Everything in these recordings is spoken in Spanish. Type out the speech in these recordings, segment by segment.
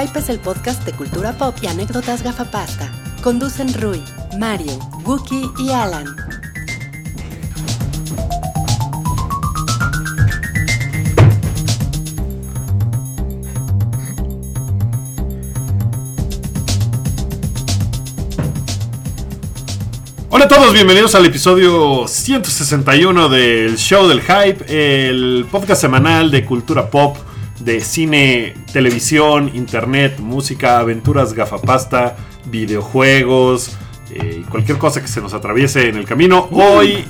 Hype es el podcast de cultura pop y anécdotas gafapasta. Conducen Rui, Mario, Wookie y Alan. Hola a todos, bienvenidos al episodio 161 del Show del Hype, el podcast semanal de cultura pop, de cine, televisión, internet, música, aventuras, gafapasta, videojuegos eh, y cualquier cosa que se nos atraviese en el camino. Hoy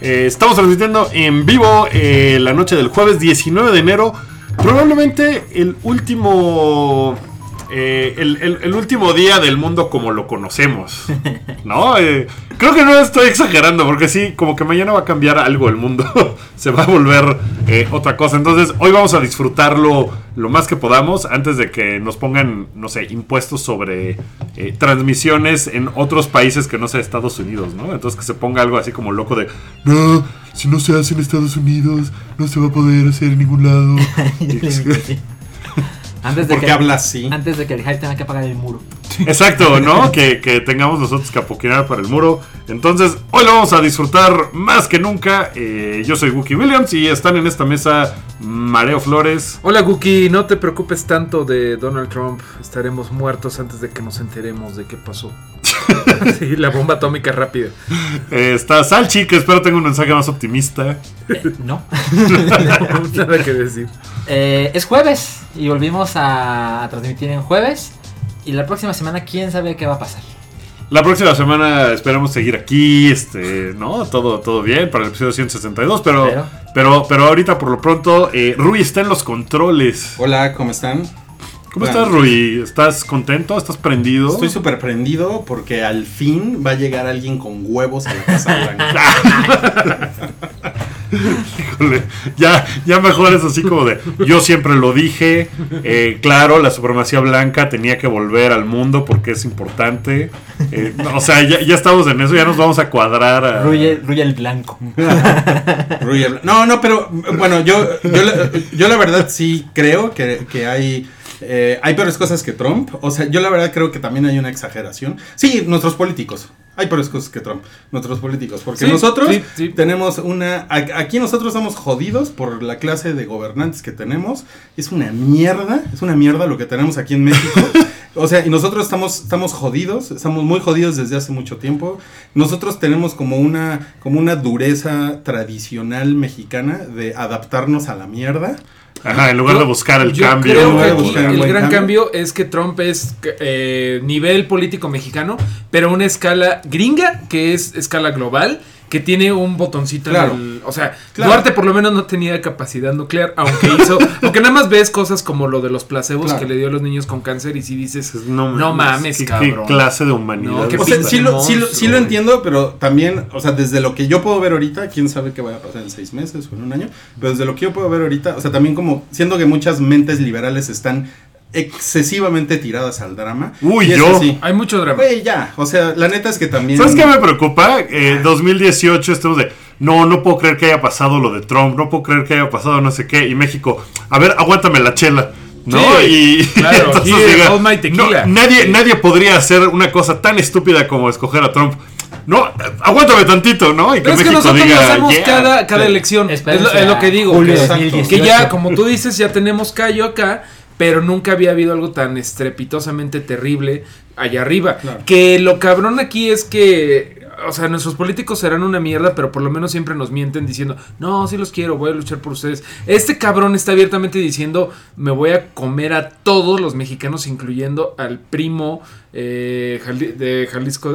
eh, estamos transmitiendo en vivo eh, la noche del jueves 19 de enero, probablemente el último eh, el, el- el último día del mundo como lo conocemos. ¿No? Eh, creo que no estoy exagerando, porque sí, como que mañana va a cambiar algo el mundo. Se va a volver eh, otra cosa. Entonces, hoy vamos a disfrutarlo lo más que podamos antes de que nos pongan, no sé, impuestos sobre transmisiones en otros países que no sea Estados Unidos, ¿no? Entonces, que se ponga algo así como loco de, no, si no se hace en Estados Unidos, no se va a poder hacer en ningún lado. Antes de ¿Por que qué habla así? Antes de que el hype tenga que pagar el muro. Exacto, ¿no? que, que tengamos nosotros que apoquinar para el muro. Entonces, hoy lo vamos a disfrutar más que nunca. Eh, yo soy Wookie Williams y están en esta mesa Mareo Flores. Hola Guki, no te preocupes tanto de Donald Trump. Estaremos muertos antes de que nos enteremos de qué pasó. sí, la bomba atómica rápida. eh, está Salchi, que espero tenga un mensaje más optimista. No. Nada que decir. Eh, es jueves y volvimos a, a transmitir en jueves. Y la próxima semana, quién sabe qué va a pasar. La próxima semana esperamos seguir aquí, este, ¿no? Todo, todo bien para el episodio 162, pero, pero, Pero- pero, ahorita por lo pronto, eh, Rui está en los controles. Hola, ¿cómo están? ¿Cómo Bueno, estás, Rui? ¿Estás contento? ¿Estás prendido? Estoy súper prendido porque al fin va a llegar alguien con huevos a la Casa Blanca. Híjole, ya, ya mejor es así como de, yo siempre lo dije, eh, claro, la supremacía blanca tenía que volver al mundo porque es importante. Eh, no, o sea, ya, ya estamos en eso, ya nos vamos a cuadrar. a- Ruye, Ruye el blanco. Ruy el- No, no, pero bueno, yo, yo, la, yo la verdad sí creo que, que hay, eh, hay peores cosas que Trump. O sea, yo la verdad creo que también hay una exageración. Sí, nuestros políticos. Hay peores cosas que Trump, nuestros políticos. Porque Sí, nosotros sí, sí. tenemos una... Aquí nosotros estamos jodidos por la clase de gobernantes que tenemos. Es una mierda, es una mierda lo que tenemos aquí en México. O sea, y nosotros estamos, estamos jodidos, estamos muy jodidos desde hace mucho tiempo. Nosotros tenemos como una, como una dureza tradicional mexicana de adaptarnos a la mierda. Ajá, en lugar de buscar el Yo cambio. creo que aquí el gran cambio. cambio es que Trump es eh, nivel político mexicano, pero a una escala gringa, que es escala global, que tiene un botoncito en Claro. el- O sea, Claro. Duarte por lo menos no tenía capacidad nuclear, aunque hizo. aunque nada más ves cosas como lo de los placebos Claro. que le dio a los niños con cáncer y si dices. No, No mames, ¿qué, cabrón. qué clase de humanidad. No, qué O sea, pinche sí lo, sí, lo, sí lo entiendo, pero también, o sea, desde lo que yo puedo ver ahorita, quién sabe qué vaya a pasar en seis meses o en un año, pero desde lo que yo puedo ver ahorita, o sea, también como siento que muchas mentes liberales están excesivamente tiradas al drama. Uy, y yo. así. Hay mucho drama. Güey, ya, o sea, la neta es que también... ¿Sabes qué me preocupa? Eh, 2018 estamos de, no, no puedo creer que haya pasado lo de Trump, no puedo creer que haya pasado no sé qué. Y México, a ver, aguántame la chela. ¿No? Sí, y claro, entonces here, diga, no, nadie, Sí. nadie podría hacer una cosa tan estúpida como escoger a Trump. No, aguántame tantito, ¿no? Y que Pero es que México nosotros diga, lo hacemos "Yeah". cada, cada Sí. elección. Es lo, es lo que digo. julio que- de Exacto. 2018. Que ya, como tú dices, ya tenemos callo acá, pero nunca había habido algo tan estrepitosamente terrible allá arriba. Claro. Que lo cabrón aquí es que, o sea, nuestros políticos serán una mierda, pero por lo menos siempre nos mienten diciendo, no, sí los quiero, voy a luchar por ustedes. Este cabrón está abiertamente diciendo, me voy a comer a todos los mexicanos, incluyendo al primo eh, Jali- de Jalisco,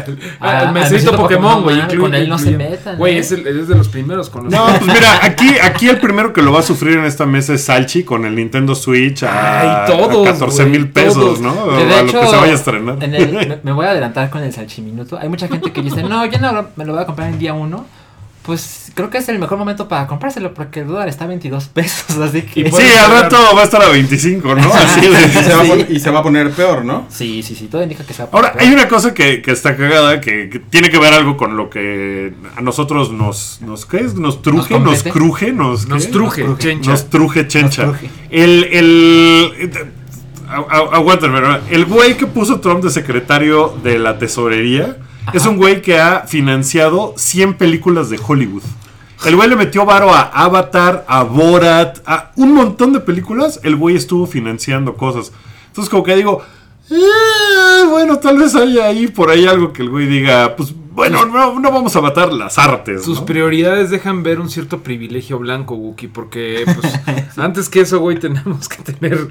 al, Ah, al mesito Pokémon, güey. ah, con él no se metan, Güey, eh. es, es de los primeros con los No, pues mira, aquí, aquí el primero que lo va a sufrir en esta mesa es Salchi con el Nintendo Switch a, Ay, todos, a 14 mil pesos, todos. ¿no? Que de a lo que se vaya a estrenar. en el- me, me voy a adelantar con el salchiminuto. Hay mucha gente que dice, no, yo no me lo voy a comprar en día uno. Pues creo que es el mejor momento para comprárselo porque el dólar está a 22 pesos, así que... Sí, al rato va a estar a 25, ¿no? Así de- Y se, va a Sí. pon- y se va a poner peor, ¿no? Sí, sí, sí, todo indica que se va a Ahora, poner hay una cosa que, que está cagada, que, que tiene que ver algo con lo que a nosotros nos, nos ¿qué es? Nos truje, nos, compete. cruje, nos, Nos ¿qué? truje, chencha. Nos truje, chencha. Nos truje. El, el, aguántame, ¿no? El güey que puso Trump de secretario de la tesorería es un güey que ha financiado 100 películas de Hollywood. El güey le metió varo a Avatar, a Borat, a un montón de películas. El güey estuvo financiando cosas. Entonces, como que digo, "Eh, bueno, tal vez haya ahí por ahí algo que el güey diga, pues bueno, no, no vamos a matar las artes. Sus ¿no? prioridades dejan ver un cierto privilegio blanco, Wookie, porque pues, antes que eso, güey, tenemos que tener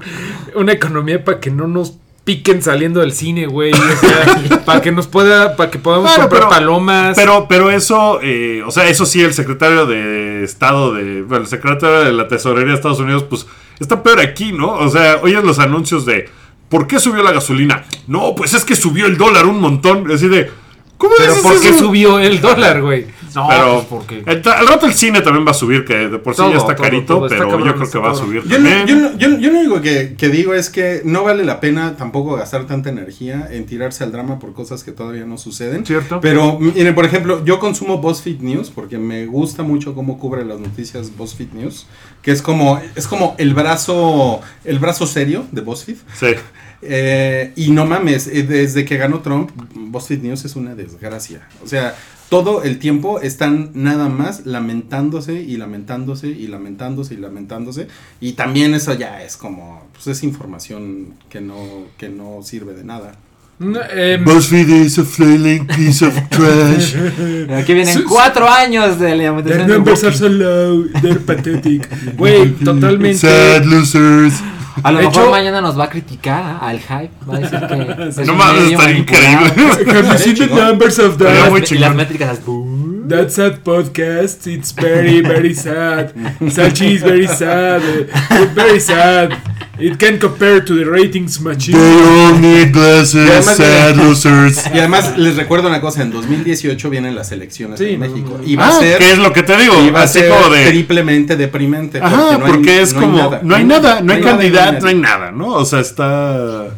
una economía para que no nos piquen saliendo del cine, güey. o sea, para que nos pueda, para que podamos Claro, comprar pero- palomas. Pero, pero eso, eh, o sea, eso sí, el secretario de Estado de. Bueno, el secretario de la Tesorería de Estados Unidos, pues está peor aquí, ¿no? O sea, oyes los anuncios de. ¿Por qué subió la gasolina? No, pues es que subió el dólar un montón. Así de. ¿Cómo Pero ¿por qué subió el dólar, güey? No, pero pues porque. el rato el cine también va a subir, que de por sí Todo, ya está todo, carito, todo, pero cabrón, yo creo que va a subir Yo, no- también. yo, no- yo, yo lo único que, que digo es que no vale la pena tampoco gastar tanta energía en tirarse al drama por cosas que todavía no suceden. ¿Cierto? Pero, miren, por ejemplo, yo consumo BuzzFeed News porque me gusta mucho cómo cubre las noticias BuzzFeed News, que es como, es como el brazo, el brazo serio de BuzzFeed. Sí. Eh, y no mames, eh, desde que ganó Trump, BuzzFeed News es una desgracia. O sea, todo el tiempo están nada más lamentándose y lamentándose y lamentándose y lamentándose. Y también eso ya es como, pues es información que no, que no sirve de nada. No, em, BuzzFeed is a flailing piece of trash. Aquí vienen cuatro años de la de numbers are so low, they're pathetic. Güey, totalmente. Sad losers. A lo De mejor hecho- mañana nos va a criticar ¿ah? al hype. Va a decir que es No mames, medio está increíble. Have you seen the numbers of that? las, y las métricas así. That sad podcast, it's very, very sad. Salchi is very sad. very sad. It can compare to the ratings machine. They all need Y glasses, además- sad losers. Y además les recuerdo una cosa, en 2018 vienen las elecciones Sí, en no, México. no, no. Y va Ah, a ser, ¿qué es lo que te digo? y va a Así ser como de. triplemente deprimente. Ajá, no hay- porque es no hay como. nada. no hay nada, no hay nada, candidato, nada. no hay nada, ¿no? O sea, está.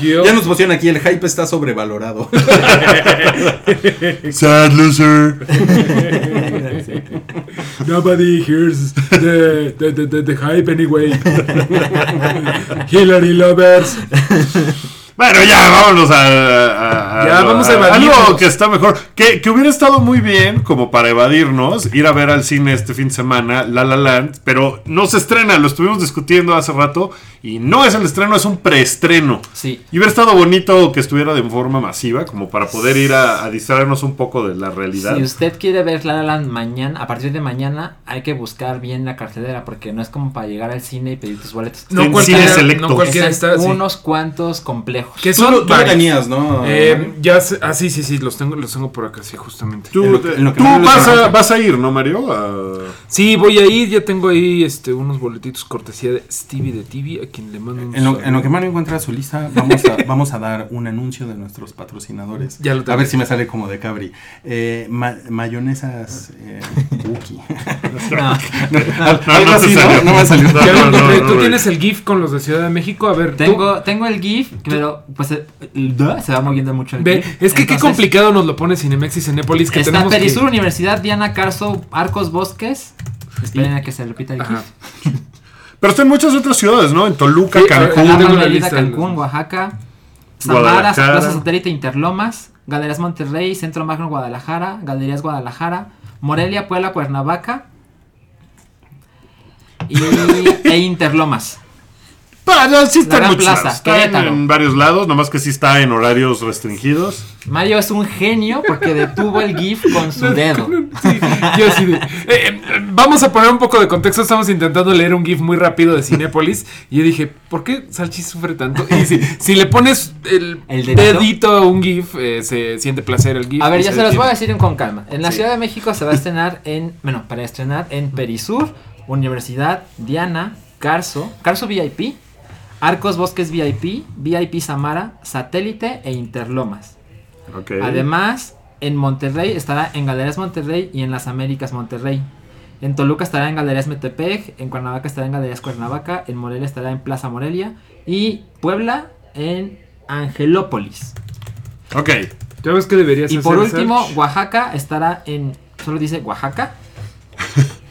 Yo- Ya nos pusieron aquí, el hype está sobrevalorado. Sad loser. Nobody hears the, the, the, the, the hype anyway. Hillary lovers. Bueno, ya, vámonos a. a- a- Ya, vamos a Algo evadirnos. que está mejor. Que, que hubiera estado muy bien, como para evadirnos, ir a ver al cine este fin de semana, La La Land, pero no se estrena, lo estuvimos discutiendo hace rato, y no es el estreno, es un preestreno. Sí. Y hubiera estado bonito que estuviera de forma masiva, como para poder ir a, a distraernos un poco de la realidad. Si usted quiere ver La La Land mañana, a partir de mañana, hay que buscar bien la cartelera porque no es como para llegar al cine y pedir tus boletos. En No cine cualquiera, selecto. no cualquiera está. sí. unos cuantos complejos. Que son tú lo tenías, ¿no? Eh, ya sé- ah, sí, sí, sí, los tengo, los tengo por acá, sí, justamente. Tú, lo que- lo tú vas, a, vas a ir, ¿no, Mario? A- Sí, voy a ir, ya tengo ahí este, unos boletitos cortesía de Stevie de TV, a quien le mando un En lo, saludo. en lo que Mario encuentra su lista, vamos a, vamos a dar un anuncio de nuestros patrocinadores. Ya lo tengo. a ver si me sale como de Cabri. Eh, ma- mayonesas eh, Wookie. No. No así. ¿no? No me salió. Ya lo No, no, encontré. no, Tú no, tienes el GIF con los de Ciudad de México. A ver, Tengo, tengo el GIF, pero pues eh, se va moviendo mucho Ve, es que qué complicado nos lo pone Cinemex y Cinépolis que Está tenemos que- Perisur, Universidad, Diana Carso, Arcos Bosques. Esperen a que se repita el. Pero está en muchas otras ciudades, ¿no? En Toluca, Sí, Cancún. Mérida, lista Cancún, los- Oaxaca, Guadalajara. Plaza Satélite Interlomas, Galerías Monterrey, Centro Magno Guadalajara, Galerías Guadalajara, Morelia, Puebla, Cuernavaca y, e Interlomas. Para, sí está en La Gran muchos Plaza, lados. Está en, Querétaro. en varios lados, nomás que sí está en horarios restringidos. Mario es un genio porque detuvo el GIF con su dedo. Sí, yo de- eh, eh, vamos a poner un poco de contexto. Estamos intentando leer un GIF muy rápido de Cinépolis. Y yo dije, ¿por qué Salchi sufre tanto? Y si, si le pones el, ¿El dedito? a un GIF, eh, se siente placer el GIF. A ver, ya se los voy a decir con calma. En la Sí. Ciudad de México se va a estrenar en, bueno, para estrenar en Perisur, Universidad, Diana, Carso, Carso VIP, Arcos Bosques VIP, VIP Samara, Satélite e Interlomas. Además, en Monterrey estará en Galerías Monterrey y en Las Américas Monterrey. En Toluca estará en Galerías Metepec, en Cuernavaca estará en Galerías Cuernavaca, en Morelia estará en Plaza Morelia y Puebla en Angelópolis. Ok. Ya ves que deberías Y hacer, por último? Oaxaca estará en. Solo dice Oaxaca.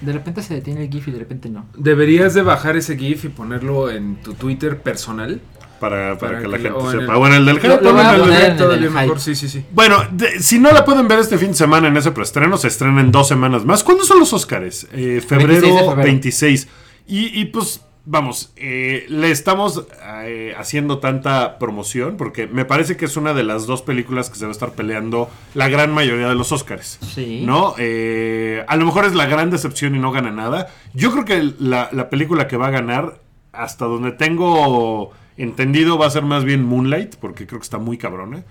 De repente se detiene el GIF y de repente no. Deberías de bajar ese GIF y ponerlo en tu Twitter personal. Para, para, que la gente o sepa. el- Bueno, el del hype. mejor, sí, sí, sí. Bueno, de- si no la pueden ver este fin de semana en ese preestreno, se estrena en dos semanas más. ¿Cuándo son los Oscars? Eh, febrero 26 de febrero. 26. Y, y, pues, vamos, eh, le estamos eh, haciendo tanta promoción porque me parece que es una de las dos películas que se va a estar peleando la gran mayoría de los Oscars. Sí. ¿No? Eh, a lo mejor es la gran decepción y no gana nada. Yo creo que la, la película que va a ganar, hasta donde tengo entendido, va a ser más bien Moonlight, porque creo que está muy cabrona.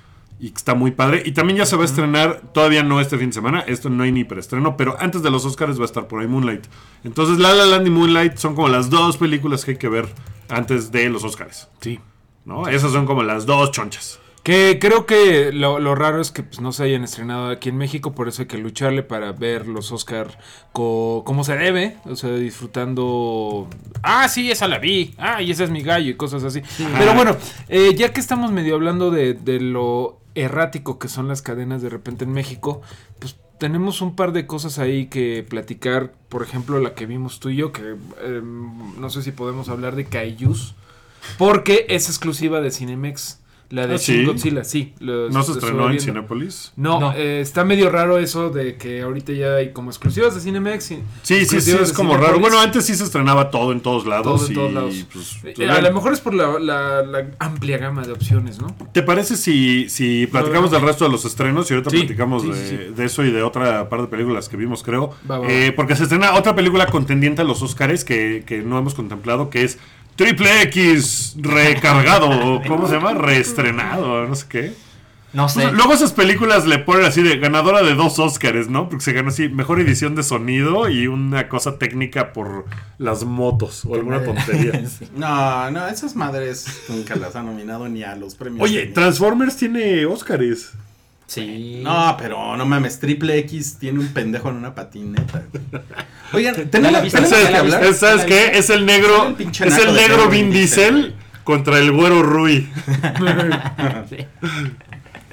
Y está muy padre. Y también ya se va a estrenar, todavía no este fin de semana, esto no hay ni preestreno, pero antes de los Oscars va a estar por ahí Moonlight. Entonces La La Land y Moonlight son como las dos películas que hay que ver antes de los Oscars. Sí. ¿No? Esas son como las dos chonchas. Que creo que lo, lo raro es que pues, no se hayan estrenado aquí en México, por eso hay que lucharle para ver los Oscar co- como se debe, o sea, disfrutando... Ah, sí, esa la vi, ah, y ese es mi gallo y cosas así. Pero bueno, eh, ya que estamos medio hablando de, de lo errático que son las cadenas de repente en México, pues tenemos un par de cosas ahí que platicar, por ejemplo, la que vimos tú y yo, que eh, no sé si podemos hablar de Kaijus, porque es exclusiva de Cinemex. La de ¿Ah, Shin sí? Godzilla, sí. lo- ¿No se estrenó en viendo. Cinépolis? No, No. eh, está medio raro eso de que ahorita ya hay como exclusivas de Cinemex. Sí, sí, sí, es como raro. Bueno, antes sí se estrenaba todo en todos lados. Todo en y, todos lados. pues, Eh, pues, a lo mejor es por la, la- la amplia gama de opciones, ¿no? ¿Te parece si, si platicamos No, del resto de los estrenos y ahorita Sí, platicamos sí, de, sí, sí. de eso y de otra par de películas que vimos, creo? Va, va, Eh, porque se estrena otra película contendiente a los Oscars que, que no hemos contemplado, que es Triple X recargado, ¿cómo se llama? Reestrenado, no sé qué. No sé. Pues, luego esas películas le ponen así de ganadora de dos Oscars, ¿no? Porque se ganó así mejor edición de sonido y una cosa técnica por las motos o alguna tontería. No, no, esas madres nunca las han nominado ni a los premios. Oye. Transformers tiene Oscars. Sí. No, pero no mames, Triple X tiene un pendejo en una patineta. Oigan, tenemos, que la hablar. Es- ¿Sabes qué? Es el negro. Es el negro Vin Diesel Diesel. contra el güero Rui. Sí.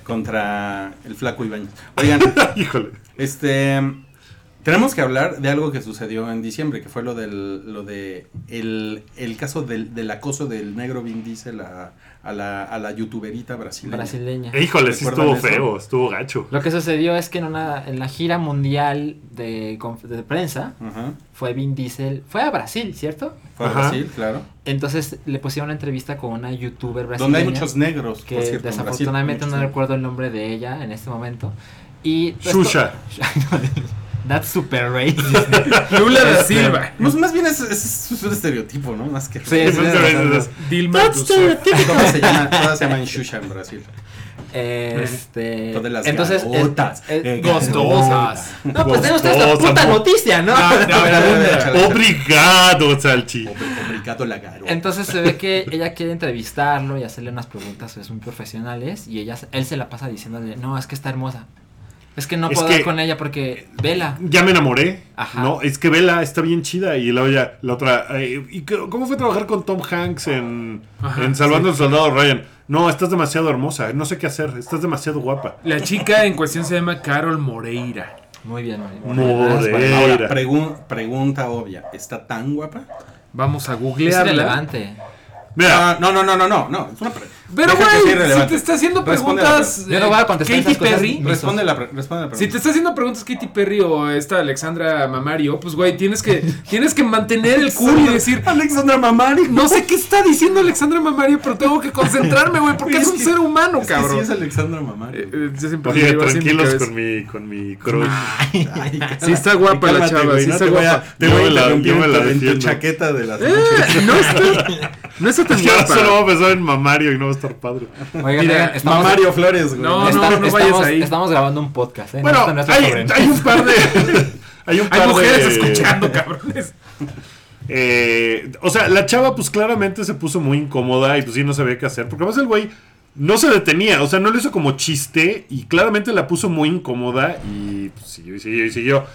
Contra el flaco Ibañez. Oigan, Híjole. este. Tenemos que hablar de algo que sucedió en diciembre, que fue lo del lo de el, el caso del, del acoso del negro Vin Diesel a, a la, a la youtuberita brasileña. Brasileña. Híjole, sí ¿Recuerdan estuvo eso? feo, estuvo gacho. Lo que sucedió es que en, una, en la gira mundial de, de prensa fue Vin Diesel. Fue a Brasil, ¿cierto? Fue a Ajá. Brasil, claro. Entonces le pusieron una entrevista con una youtuber brasileña. Donde hay muchos negros, que por cierto. desafortunadamente no negros. recuerdo el nombre de ella en este momento. Y Shusha. That's super racist. Lula da Este, Silva. No, más bien es, es- es un estereotipo, ¿no? Más que. Sí, sí. Dilma Rousseff. Todas se llaman, todas se llaman Shusha en Brasil. Este. Todas las entonces. es- garotas, es- eh, Gostosas. no, pues tengan ustedes la puta noticia, ¿no? Obrigado, Salchi. Obrigado la garota. Entonces se ve que ella quiere entrevistarlo y hacerle unas preguntas pues, muy profesionales y ella, él se la pasa diciéndole, no, es que está hermosa. Es que no Es puedo que- hablar con ella porque vela. Ya me enamoré. Ajá. No, es que Vela está bien chida. Y luego ya, la otra. eh, ¿Y cómo fue trabajar con Tom Hanks en, Ajá, en Salvando al Soldado Ryan? No, estás demasiado hermosa. No sé qué hacer. Estás demasiado guapa. La chica en cuestión se llama Carol Moreira. Muy bien, muy bien. Moreira. Ahora, pregun- pregunta obvia. ¿Está tan guapa? Vamos a Es googlearla. relevante. Mira, Ah, no, no, no, no, no, no. Es una pre- Pero, que güey, si te está haciendo Responde la preguntas. Yo no voy a contestar Katy esas cosas. Perry. Responde la, responde la Si pregunta. te está haciendo preguntas Katy Perry o esta Alexandra Mamario, pues güey, tienes que, tienes que mantener el cool y decir, Alexandra Mamani. no sé qué está diciendo Alexandra Mamario, pero tengo que concentrarme, güey, porque es un ser humano, Es que cabrón. sí es Alexandra Mamani. Eh, eh, yo siempre oye, tranquilos con mi, con mi crush. Sí está guapa la Cálmate, chava, güey, sí no está te voy guapa. te Yo voy a la- yo la chaqueta de las Eh, no está, no está tan que ahora solo guapa. vamos a pensar en mamario y no estar padre. Oigan, Mira, oigan, estamos, Mamario Flores, güey. No, no, estamos- no estamos- ahí. estamos grabando un podcast, ¿eh? Bueno, No, hay, un par de. hay un par Hay mujeres de- escuchando, cabrones. Eh, o sea, la chava, pues claramente se puso muy incómoda y pues sí no sabía qué hacer. Porque además el güey no se detenía, o sea, no lo hizo como chiste y claramente la puso muy incómoda y pues, siguió y siguió y siguió.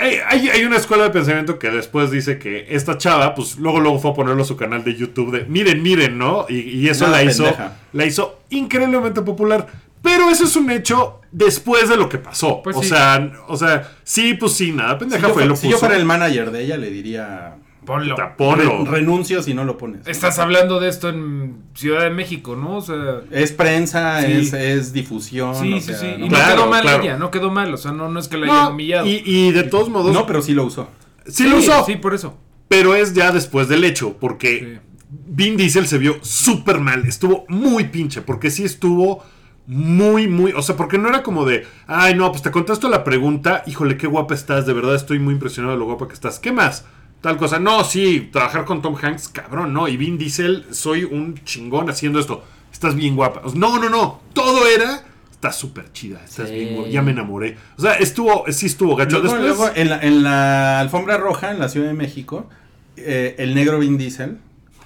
Hay, hay, hay una escuela de pensamiento que después dice que esta chava, pues luego luego fue a ponerlo a su canal de YouTube de miren, miren, ¿no? Y, y eso Nada la hizo, pendeja. la hizo increíblemente popular. Pero eso es un hecho después de lo que pasó. Pues o sí. sea, o sea, sí, pues sí, nada, pendeja yo, fue fu- lo si yo puso. fuera el manager de ella, le diría. Ponlo. Puta, ponlo. Re- renuncio si no lo pones. Estás hablando de esto en Ciudad de México, ¿no? O sea. Es prensa, Sí. es, es difusión. Sí, o sí, sea, sí. Y no- no Claro, quedó mal claro. ella, no quedó mal. O sea, no, no es que la No, hayan humillado. y, y de todos modos, No, pero sí lo usó. sí lo usó, Sí, por eso. pero es ya después del hecho, porque Vin Diesel se vio súper mal, estuvo muy pinche, porque sí estuvo muy, muy, o sea, porque no era como de, ay, no, pues te contesto la pregunta, híjole, qué guapa estás, de verdad estoy muy impresionado de lo guapa que estás, ¿qué más? Tal cosa, no, sí, trabajar con Tom Hanks, cabrón, no, y Vin Diesel, soy un chingón haciendo esto, estás bien guapa. No, no, no, todo era, estás súper chida, estás Sí. bien guapa, ya me enamoré. O sea, estuvo, sí estuvo gacho. Luego, Después, luego, en, la, en la alfombra roja en la Ciudad de México, eh, el negro Vin Diesel,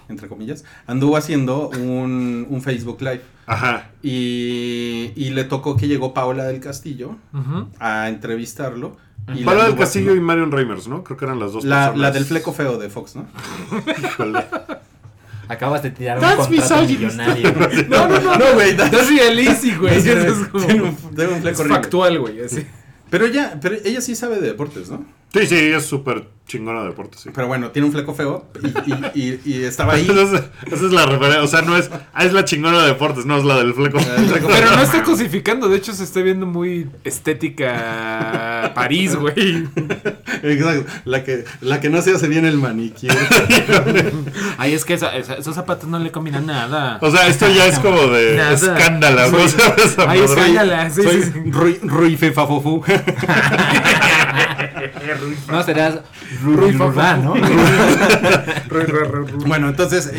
entre comillas, anduvo haciendo un, un Facebook Live. ajá, Y, y le tocó que llegó Paola del Castillo a entrevistarlo. Y Pablo del Castillo y Marion Reimers, ¿no? Creo que eran las dos la, personas. la del fleco feo de Fox, ¿no? Híjole. Acabas de tirar un That's contrato millonario. No, no, no, no, güey. That's realistic, güey. Tiene Es un- como- tiene un- tiene un fleco es factual, güey. Pero ella, pero ella sí sabe de deportes, ¿no? Sí, sí, es súper chingona de deporte, sí. Pero bueno, tiene un fleco feo y, y- y- y estaba ahí. Esa, esa es la referencia, o sea, no es, ah, es la chingona de deportes, no es la del fleco. La del fleco Pero no está cosificando. De hecho, se está viendo muy estética París, güey. Exacto. La que, la que no se hace bien el manicure. Ay, es que esa- esa- esos zapatos no le combinan nada. O sea, esto ya es como de Nada. escándalo, ¿no? Ay, escándala. Sí, Soy sí, sí. Rui, Rui Fefafofu. No, Rurán, ¿no? Bueno, entonces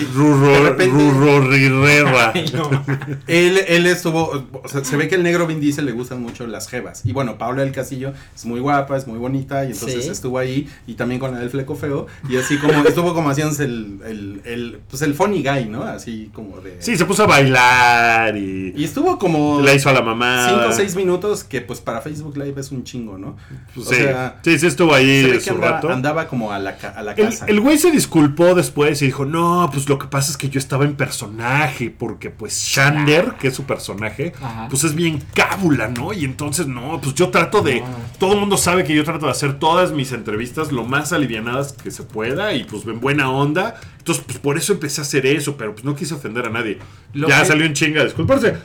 él, él estuvo, se ve que el negro Vin Diesel le gustan mucho las jevas. Y bueno, Paula del Castillo es muy guapa, es muy bonita, y entonces estuvo ahí, y también con la del fleco feo, y así como, estuvo como haciéndose el, el, el, pues el funny guy, ¿no? Así como de... Sí, se puso a bailar y, Y estuvo como... la hizo a la mamá. 5 o 6 minutos que pues para Facebook Live es un chingo, ¿no? Pues o sea, sí, sí estuvo ahí su andaba, rato. andaba como a la, a la El, casa. el güey se disculpó después y dijo, no, pues lo que pasa es que yo estaba en personaje, porque pues Shander, que es su personaje, Ajá. pues es bien cábula, ¿no? Y entonces, no, pues yo trato de, todo el mundo sabe que yo trato de hacer todas mis entrevistas lo más alivianadas que se pueda y pues en buena onda. Entonces, pues por eso empecé a hacer eso, pero pues no quise ofender a nadie. Lo ya que- salió en chinga disculparse.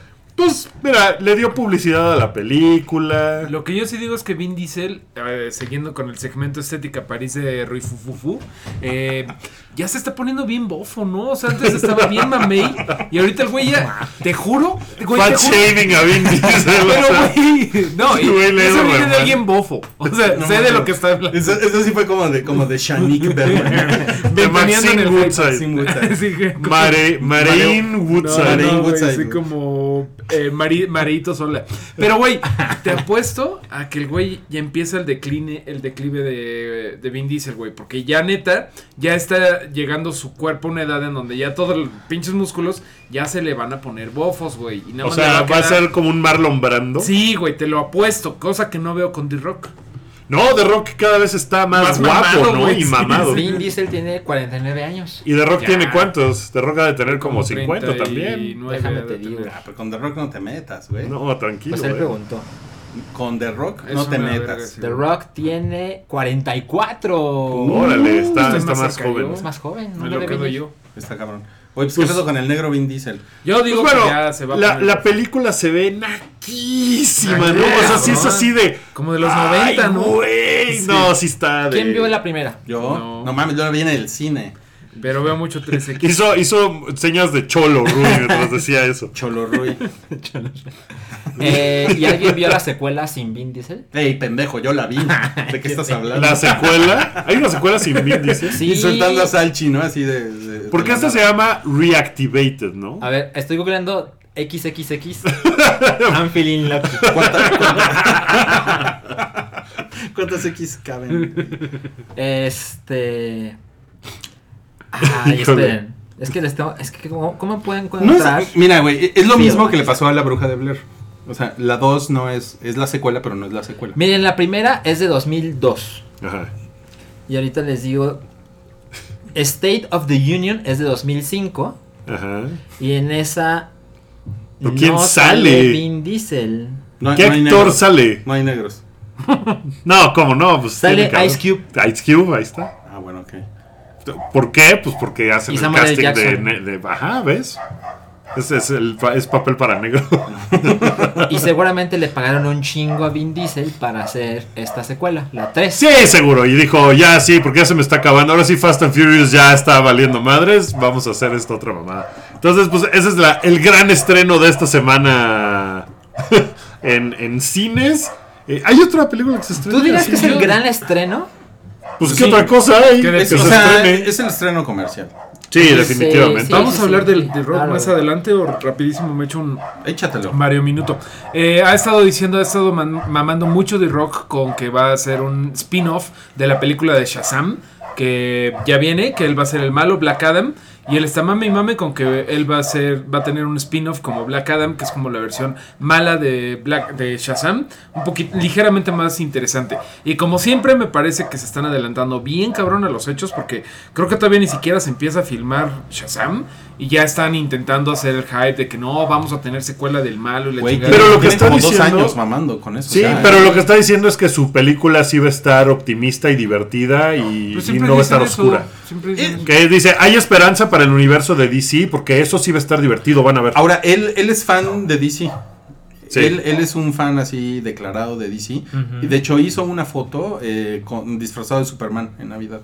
Pues, mira, le dio publicidad a la película. Lo que yo sí digo es que Vin Diesel, eh, siguiendo con el segmento estética París de Rui Fufufu, eh, ya se está poniendo bien bofo, ¿no? O sea, antes estaba bien mamey y ahorita el güey ya, te juro, güey, te Fat juro. shaving a Vin Diesel. Pero, güey, no, güey, le eso viene de alguien bofo. O sea, No sé de lo que está hablando. Eso, eso sí fue como de, como de Shanique Berman. de Maxine Woodside. Maxine Woodside. Sí, Mare, Marine Woodside. No, así como eh, Mari- Marito sola. Pero, güey, te apuesto a que el güey ya empieza el decline, el declive de, de Vin Diesel, güey. Porque ya neta, ya está llegando su cuerpo a una edad en donde ya todos los pinches músculos ya se le van a poner bofos, güey. Y nada O más sea, va a quedar- ser como un Marlon Brando. Sí, güey, te lo apuesto. Cosa que no veo con The Rock. No, The Rock cada vez está más, Más guapo, mamado, ¿no? güey, Y sí, mamado. Vin Diesel tiene 49 años. ¿Y The Rock Ya. tiene cuántos? The Rock ha de tener como 50 también. 39 Déjame te digo. Ah, pero con The Rock no te metas, güey. No, tranquilo. Pues él eh. preguntó. Con The Rock no te una metas. The Rock tiene 44. Órale, está, está más joven. Es más joven, no Me lo quedo yo. Está cabrón. Oye, pues, Pues- ¿qué pedo con el negro Vin Diesel? Yo digo Pues bueno, que ya se va a la, poner la película se ve naquísima, Ah, ¿no? O sea, sí es así de. Como de los Ay, 90, ¿no? Sí. No, sí está de. ¿Quién vio la primera? Yo, No. no, mames, yo la vi en el cine. Pero veo mucho 13X. Hizo, hizo señas de cholo, Rui, mientras decía eso. Cholo Rui. Eh, ¿Y alguien vio la secuela sin Vin Diesel? Ey, pendejo, yo la vi. ¿De qué estás hablando? La secuela. Hay una secuela sin Vin Diesel. Sí. Y soltando a Salchi, ¿no? Así de. de- Porque de esta se llama Reactivated, ¿no? A ver, estoy googleando XXX. I'm feeling lucky. ¿Cuánta- cuánta- ¿Cuántas X caben? Este. Ay, esperen. Es que les tengo. Es que, ¿cómo, cómo pueden No encontrar? es, mira, güey, es lo Sí, mismo ¿no? que le pasó a la bruja de Blair. O sea, la 2 no es. Es la secuela, pero no es la secuela. Miren, la primera es de 2002. Ajá. Y ahorita les digo. State of the Union es de 2005. Ajá. Y en esa. ¿Pero quién sale? Vin Diesel. No, ¿Qué no actor negros. sale? No hay negros. No, ¿cómo no? Pues Sale Ice Cube. Ice Cube, ahí está. Ah, bueno, ok. ¿Por qué? Pues porque hacen el Samuel casting de, de- Ajá, ¿ves? Ese es, el, pa- es papel para negro. Y seguramente le pagaron un chingo a Vin Diesel para hacer esta secuela, la 3. Sí, seguro. Y dijo, ya sí, porque ya se me está acabando. Ahora sí, Fast and Furious ya está valiendo madres. Vamos a hacer esta otra mamada. Entonces, pues ese es la, el gran estreno de esta semana en, en cines. Eh, ¿Hay otra película que se estrena? ¿Tú dirías que es el gran estreno? Pues, Sí. ¿qué otra cosa hay? Que Es, se o sea, es el estreno comercial. Sí, Sí, definitivamente. sí. Vamos a hablar del, sí, del rock claro. más adelante o rapidísimo me echo un Échatelo. Mario Minuto. Eh, ha estado diciendo, ha estado man- mamando mucho de rock con que va a ser un spin-off de la película de Shazam, que ya viene, que él va a ser el malo, Black Adam. Y él está mame y mame con que él va a ser, va a tener un spin-off como Black Adam, que es como la versión mala de Black de Shazam, un poquito ligeramente más interesante. Y como siempre me parece que se están adelantando bien cabrón a los hechos porque creo que todavía ni siquiera se empieza a filmar Shazam y ya están intentando hacer el hype de que no vamos a tener secuela del malo y la chingada. Pero lo que está como diciendo- dos años mamando con eso. Sí, ya, pero ¿eh? lo que está diciendo es que su película sí va a estar optimista y divertida y, no va a estar eso, oscura. siempre dicen Eh, eso. Que dice, hay esperanza para el universo de DC porque eso sí va a estar divertido, van a ver. Ahora, él, él es fan de DC. Sí. Él, él es un fan así declarado de DC. Y de hecho hizo una foto eh, con, disfrazado de Superman en Navidad.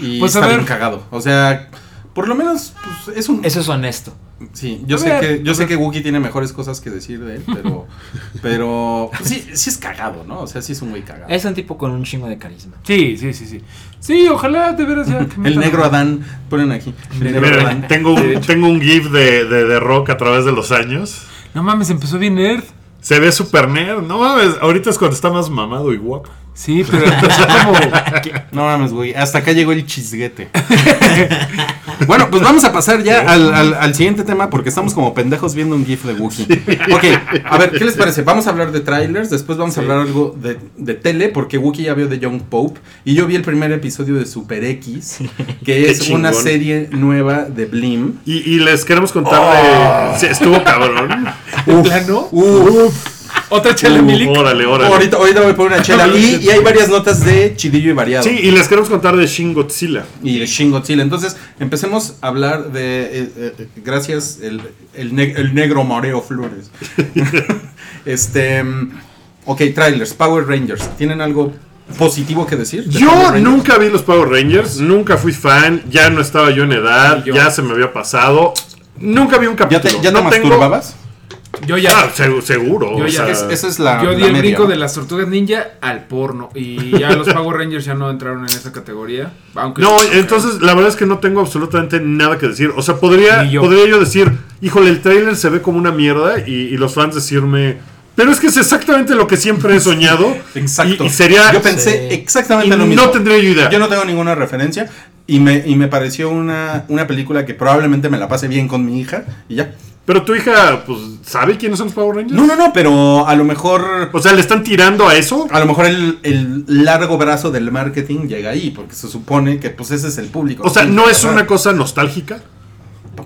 Y Pues, a está ver. bien cagado. O sea, por lo menos pues, es un... Eso es honesto. Sí, yo A sé ver, que yo sé que Wookiee tiene mejores cosas que decir de él, pero pero pues, sí sí es cagado, ¿no? O sea, sí es un güey cagado. Es un tipo con un chingo de carisma. Sí, sí, sí, sí. Sí, ojalá de veras ya. el negro Adán, ponen aquí. El negro Adán. tengo un, tengo un GIF de, de, de Rock a través de los años. No mames, empezó bien nerd. Se ve super nerd. No mames, ahorita es cuando está más mamado y guapo. Sí, pero empezó como. No mames, güey. Hasta acá llegó el chisguete. bueno, pues vamos a pasar ya al, al- al siguiente tema porque estamos como pendejos viendo un GIF de Wookiee. Ok, a ver, ¿qué les parece? Vamos a hablar de trailers, después vamos a hablar algo de, de tele porque Wookiee ya vio de Young Pope y yo vi el primer episodio de Super X, que es una serie nueva de Blim. Y, y les queremos contar Oh. de. Estuvo cabrón. ¿En plano? Uf, Otra chela Uh, Milik. órale, órale. ahorita, ahorita voy por una chela y, y hay varias notas de chidillo y variado. Sí, y les queremos contar de Shin Godzilla. y de Shin Godzilla. Entonces, empecemos a hablar de. eh, eh, gracias, el, el, ne- el negro Mareo Flores. este. mm, Ok, trailers, Power Rangers. ¿Tienen algo positivo que decir? de Yo nunca vi los Power Rangers, nunca fui fan, ya no estaba yo en edad, yo. ya se me había pasado. Nunca vi un ¿Ya capítulo. te, ya te no tengo- masturbabas? Yo ya. Ah, se- seguro. Yo o ya. sea, Es- esa es la. yo di la el media, brinco de las tortugas ninja al porno. Y ya los Power Rangers ya no entraron en esa categoría. Aunque No, entonces la verdad es que no tengo absolutamente nada que decir. O sea, podría, yo. podría yo decir, híjole, el trailer se ve como una mierda y, y los fans decirme, pero es que es exactamente lo que siempre he soñado. Exacto. Y, y sería... Yo pensé Sí. exactamente y lo mismo. no tendría yo idea. Yo no tengo ninguna referencia. Y me, y me pareció una, una película que probablemente me la pase bien con mi hija. Y ya. Pero tu hija, pues, ¿sabe quiénes son los Power Rangers? No, no, no, pero a lo mejor. O sea, ¿le están tirando a eso? A lo mejor el, el largo brazo del marketing llega ahí, porque se supone que pues ese es el público. O sea, ¿no es una cosa nostálgica?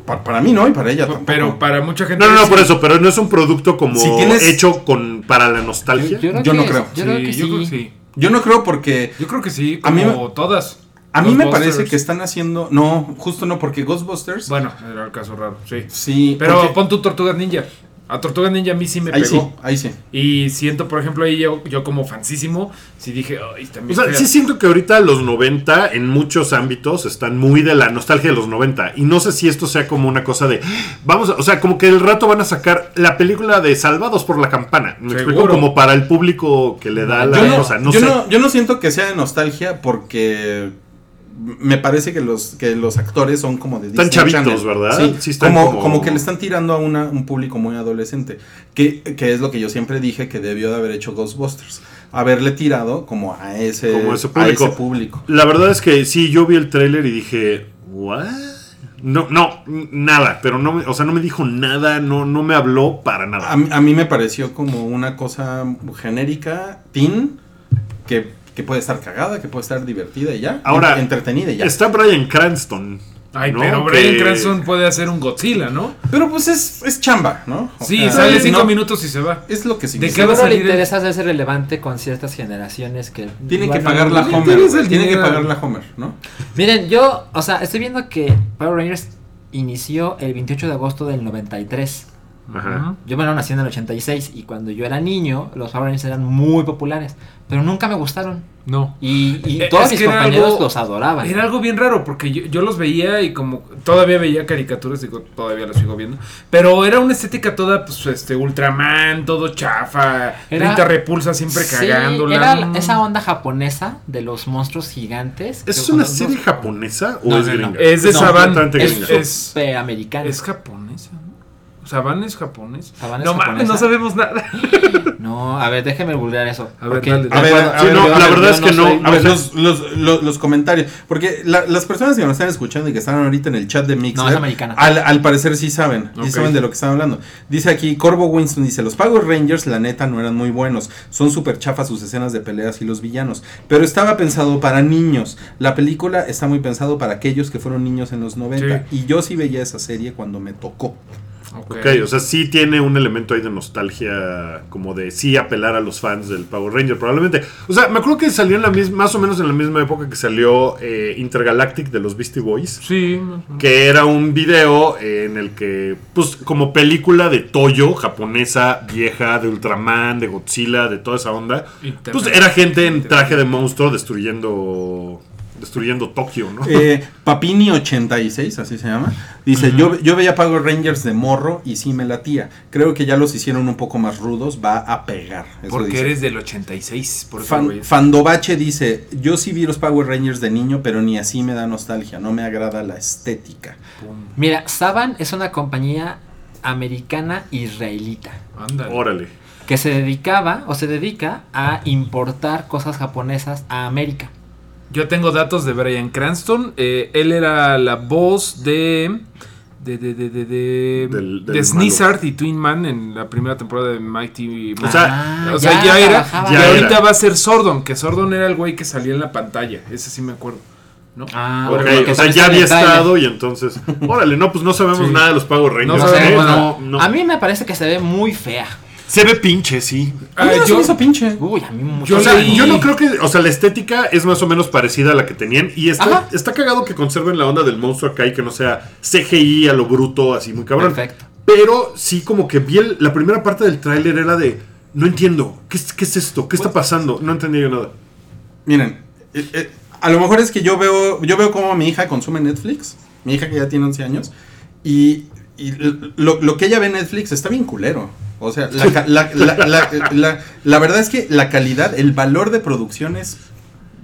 Pa- para mí no, y para ella tampoco. Pero para mucha gente. No, no, no, sí. por eso, pero no es un producto como Si tienes- hecho con para la nostalgia. creo Yo no creo. Yo Sí, creo que yo creo que sí. sí. Yo no creo porque Yo creo que sí, A mí como todas. A mí me parece que están haciendo... No, justo no, porque Ghostbusters... Bueno, era el caso raro, sí. sí, Pero porque- pon tu Tortugas Ninja. A Tortugas Ninja a mí sí me ahí sí, pegó. ahí sí. Y siento, por ejemplo, ahí yo, yo como fansísimo, sí dije, ay, O también. sea, fea". sí siento que ahorita los 90 en muchos ámbitos están muy de la nostalgia de los 90 y no sé si esto sea como una cosa de vamos, a- o sea, como que el rato van a sacar la película de Salvados por la Campana, me explico como para el público que le da la Yo no, cosa, no yo, sé. no, yo no siento que sea de nostalgia porque me parece que los, que los actores son como de Están Disney chavitos, Channel. ¿verdad? Sí, Sí están como, como- como que le están tirando a una, un público muy adolescente. Que, que es lo que yo siempre dije que debió de haber hecho Ghostbusters. Haberle tirado como a ese, Como a ese a público. ese público. La verdad es que sí, yo vi el tráiler y dije, ¿what? No, no, nada, pero no, o sea, no me dijo nada, no, no me habló para nada. A, a mí me pareció como una cosa genérica, teen, que, que puede estar cagada, que puede estar divertida y ya. Ahora, entretenida y ya. Está Brian Cranston. Ay, ¿no? pero Que- Brian Cranston puede hacer un Godzilla, ¿no? Pero pues es, es chamba, ¿no? O Sí, sea, sale no- cinco minutos y se va. Es lo que ¿De significa. qué va a Seguro le interesa hacerse relevante con ciertas generaciones que... Tiene que pagar la Homer. interesa güey, el Tiene que pagar la Homer, ¿no? Miren, yo, o sea, estoy viendo que Power Rangers inició el 28 de agosto del 93. Ajá. Yo bueno, nací en el 86 y cuando yo era niño, los Power Rangers eran muy populares, pero nunca me gustaron. No. Y, y Eh, todos es mis compañeros algo- los adoraban. Era algo bien raro porque yo, yo los veía y como todavía veía caricaturas, digo, todavía las sigo viendo, pero era una estética toda, pues, este, Ultraman, todo chafa, Era- Rita Repulsa siempre Sí, cagándola. era esa onda japonesa de los monstruos gigantes. ¿Es una serie japonesa o No, es no, no. gringa? Es de No, Saban, completamente es, es, Super americana. es japonesa. Saban es japonés. Saban es no mames, no sabemos nada. No, a ver, déjeme googlear eso. A ver, dale, dale. A ver, a no, la verdad es que no. soy- A ver, los, los, los, los comentarios. Porque la- las personas que nos están escuchando y que están ahorita en el chat de Mixler, No, es americana. Al, al parecer sí saben. Sí saben de lo que están hablando. Dice aquí, Corvo Winston dice: Los Power Rangers, la neta, no eran muy buenos. Son súper chafas sus escenas de peleas y los villanos. Pero estaba pensado para niños. La película está muy pensado para aquellos que fueron niños en los 90. Y yo sí veía esa serie cuando me tocó. Ok, o sea, sí tiene un elemento ahí de nostalgia, como de sí apelar a los fans del Power Ranger, probablemente. O sea, me acuerdo que salió en la misma, más o menos en la misma época que salió eh, Intergalactic de los Beastie Boys. Sí. Que era un video eh, en el que, pues, como película de Toyo, japonesa, vieja, de Ultraman, de Godzilla, de toda esa onda. Pues era gente en traje de monstruo destruyendo. Destruyendo Tokio, ¿no? Eh, Papini86, así se llama. Dice: yo, yo veía Power Rangers de morro y sí me latía. Creo que ya los hicieron un poco más rudos. Va a pegar. Eso Porque dice. eres del 86. Por Fan- güey. Fandobache dice, yo sí vi los Power Rangers de niño, pero ni así me da nostalgia, no me agrada la estética. Mira, Saban es una compañía americana israelita Ándale. Órale. que se dedicaba o se dedica a importar cosas japonesas a América. Yo tengo datos de Brian Cranston. eh, él era la voz de. De, de, de, de, de, Del- de del Sneezard y Twin Man en la primera temporada de Mighty O Man. sea, Ah, o sea, ya, era. trabajaba. y Ya ahorita era. va a ser Sordon, que Sordon era el güey que salía en la pantalla. Ese sí me acuerdo. ¿no? Ah, Ok, porque o sea, ya había estado y entonces. Órale, no, pues no sabemos Sí. nada de los Power Rangers. No ¿eh? No, no. A mí me parece que se ve muy fea. Se ve pinche, sí. Ah, no se yo- me hizo pinche. Uy, a mí mucho. Yo o sea, yo no creo que. O sea, la estética es más o menos parecida a la que tenían. Y está, está cagado que conserven la onda del monstruo acá y que no sea CGI a lo bruto, así muy cabrón. Perfecto. Pero sí, como que vi el- la primera parte del tráiler era de. No entiendo. ¿Qué, es- qué es esto? ¿Qué está pasando? No entendí yo nada. Miren, eh, eh, a lo mejor es que yo veo, yo veo cómo mi hija consume Netflix, mi hija que ya tiene 11 años, y, y lo, lo que ella ve en Netflix está bien culero. O sea, la, la- la- la- la- la verdad es que la calidad, el valor de producción es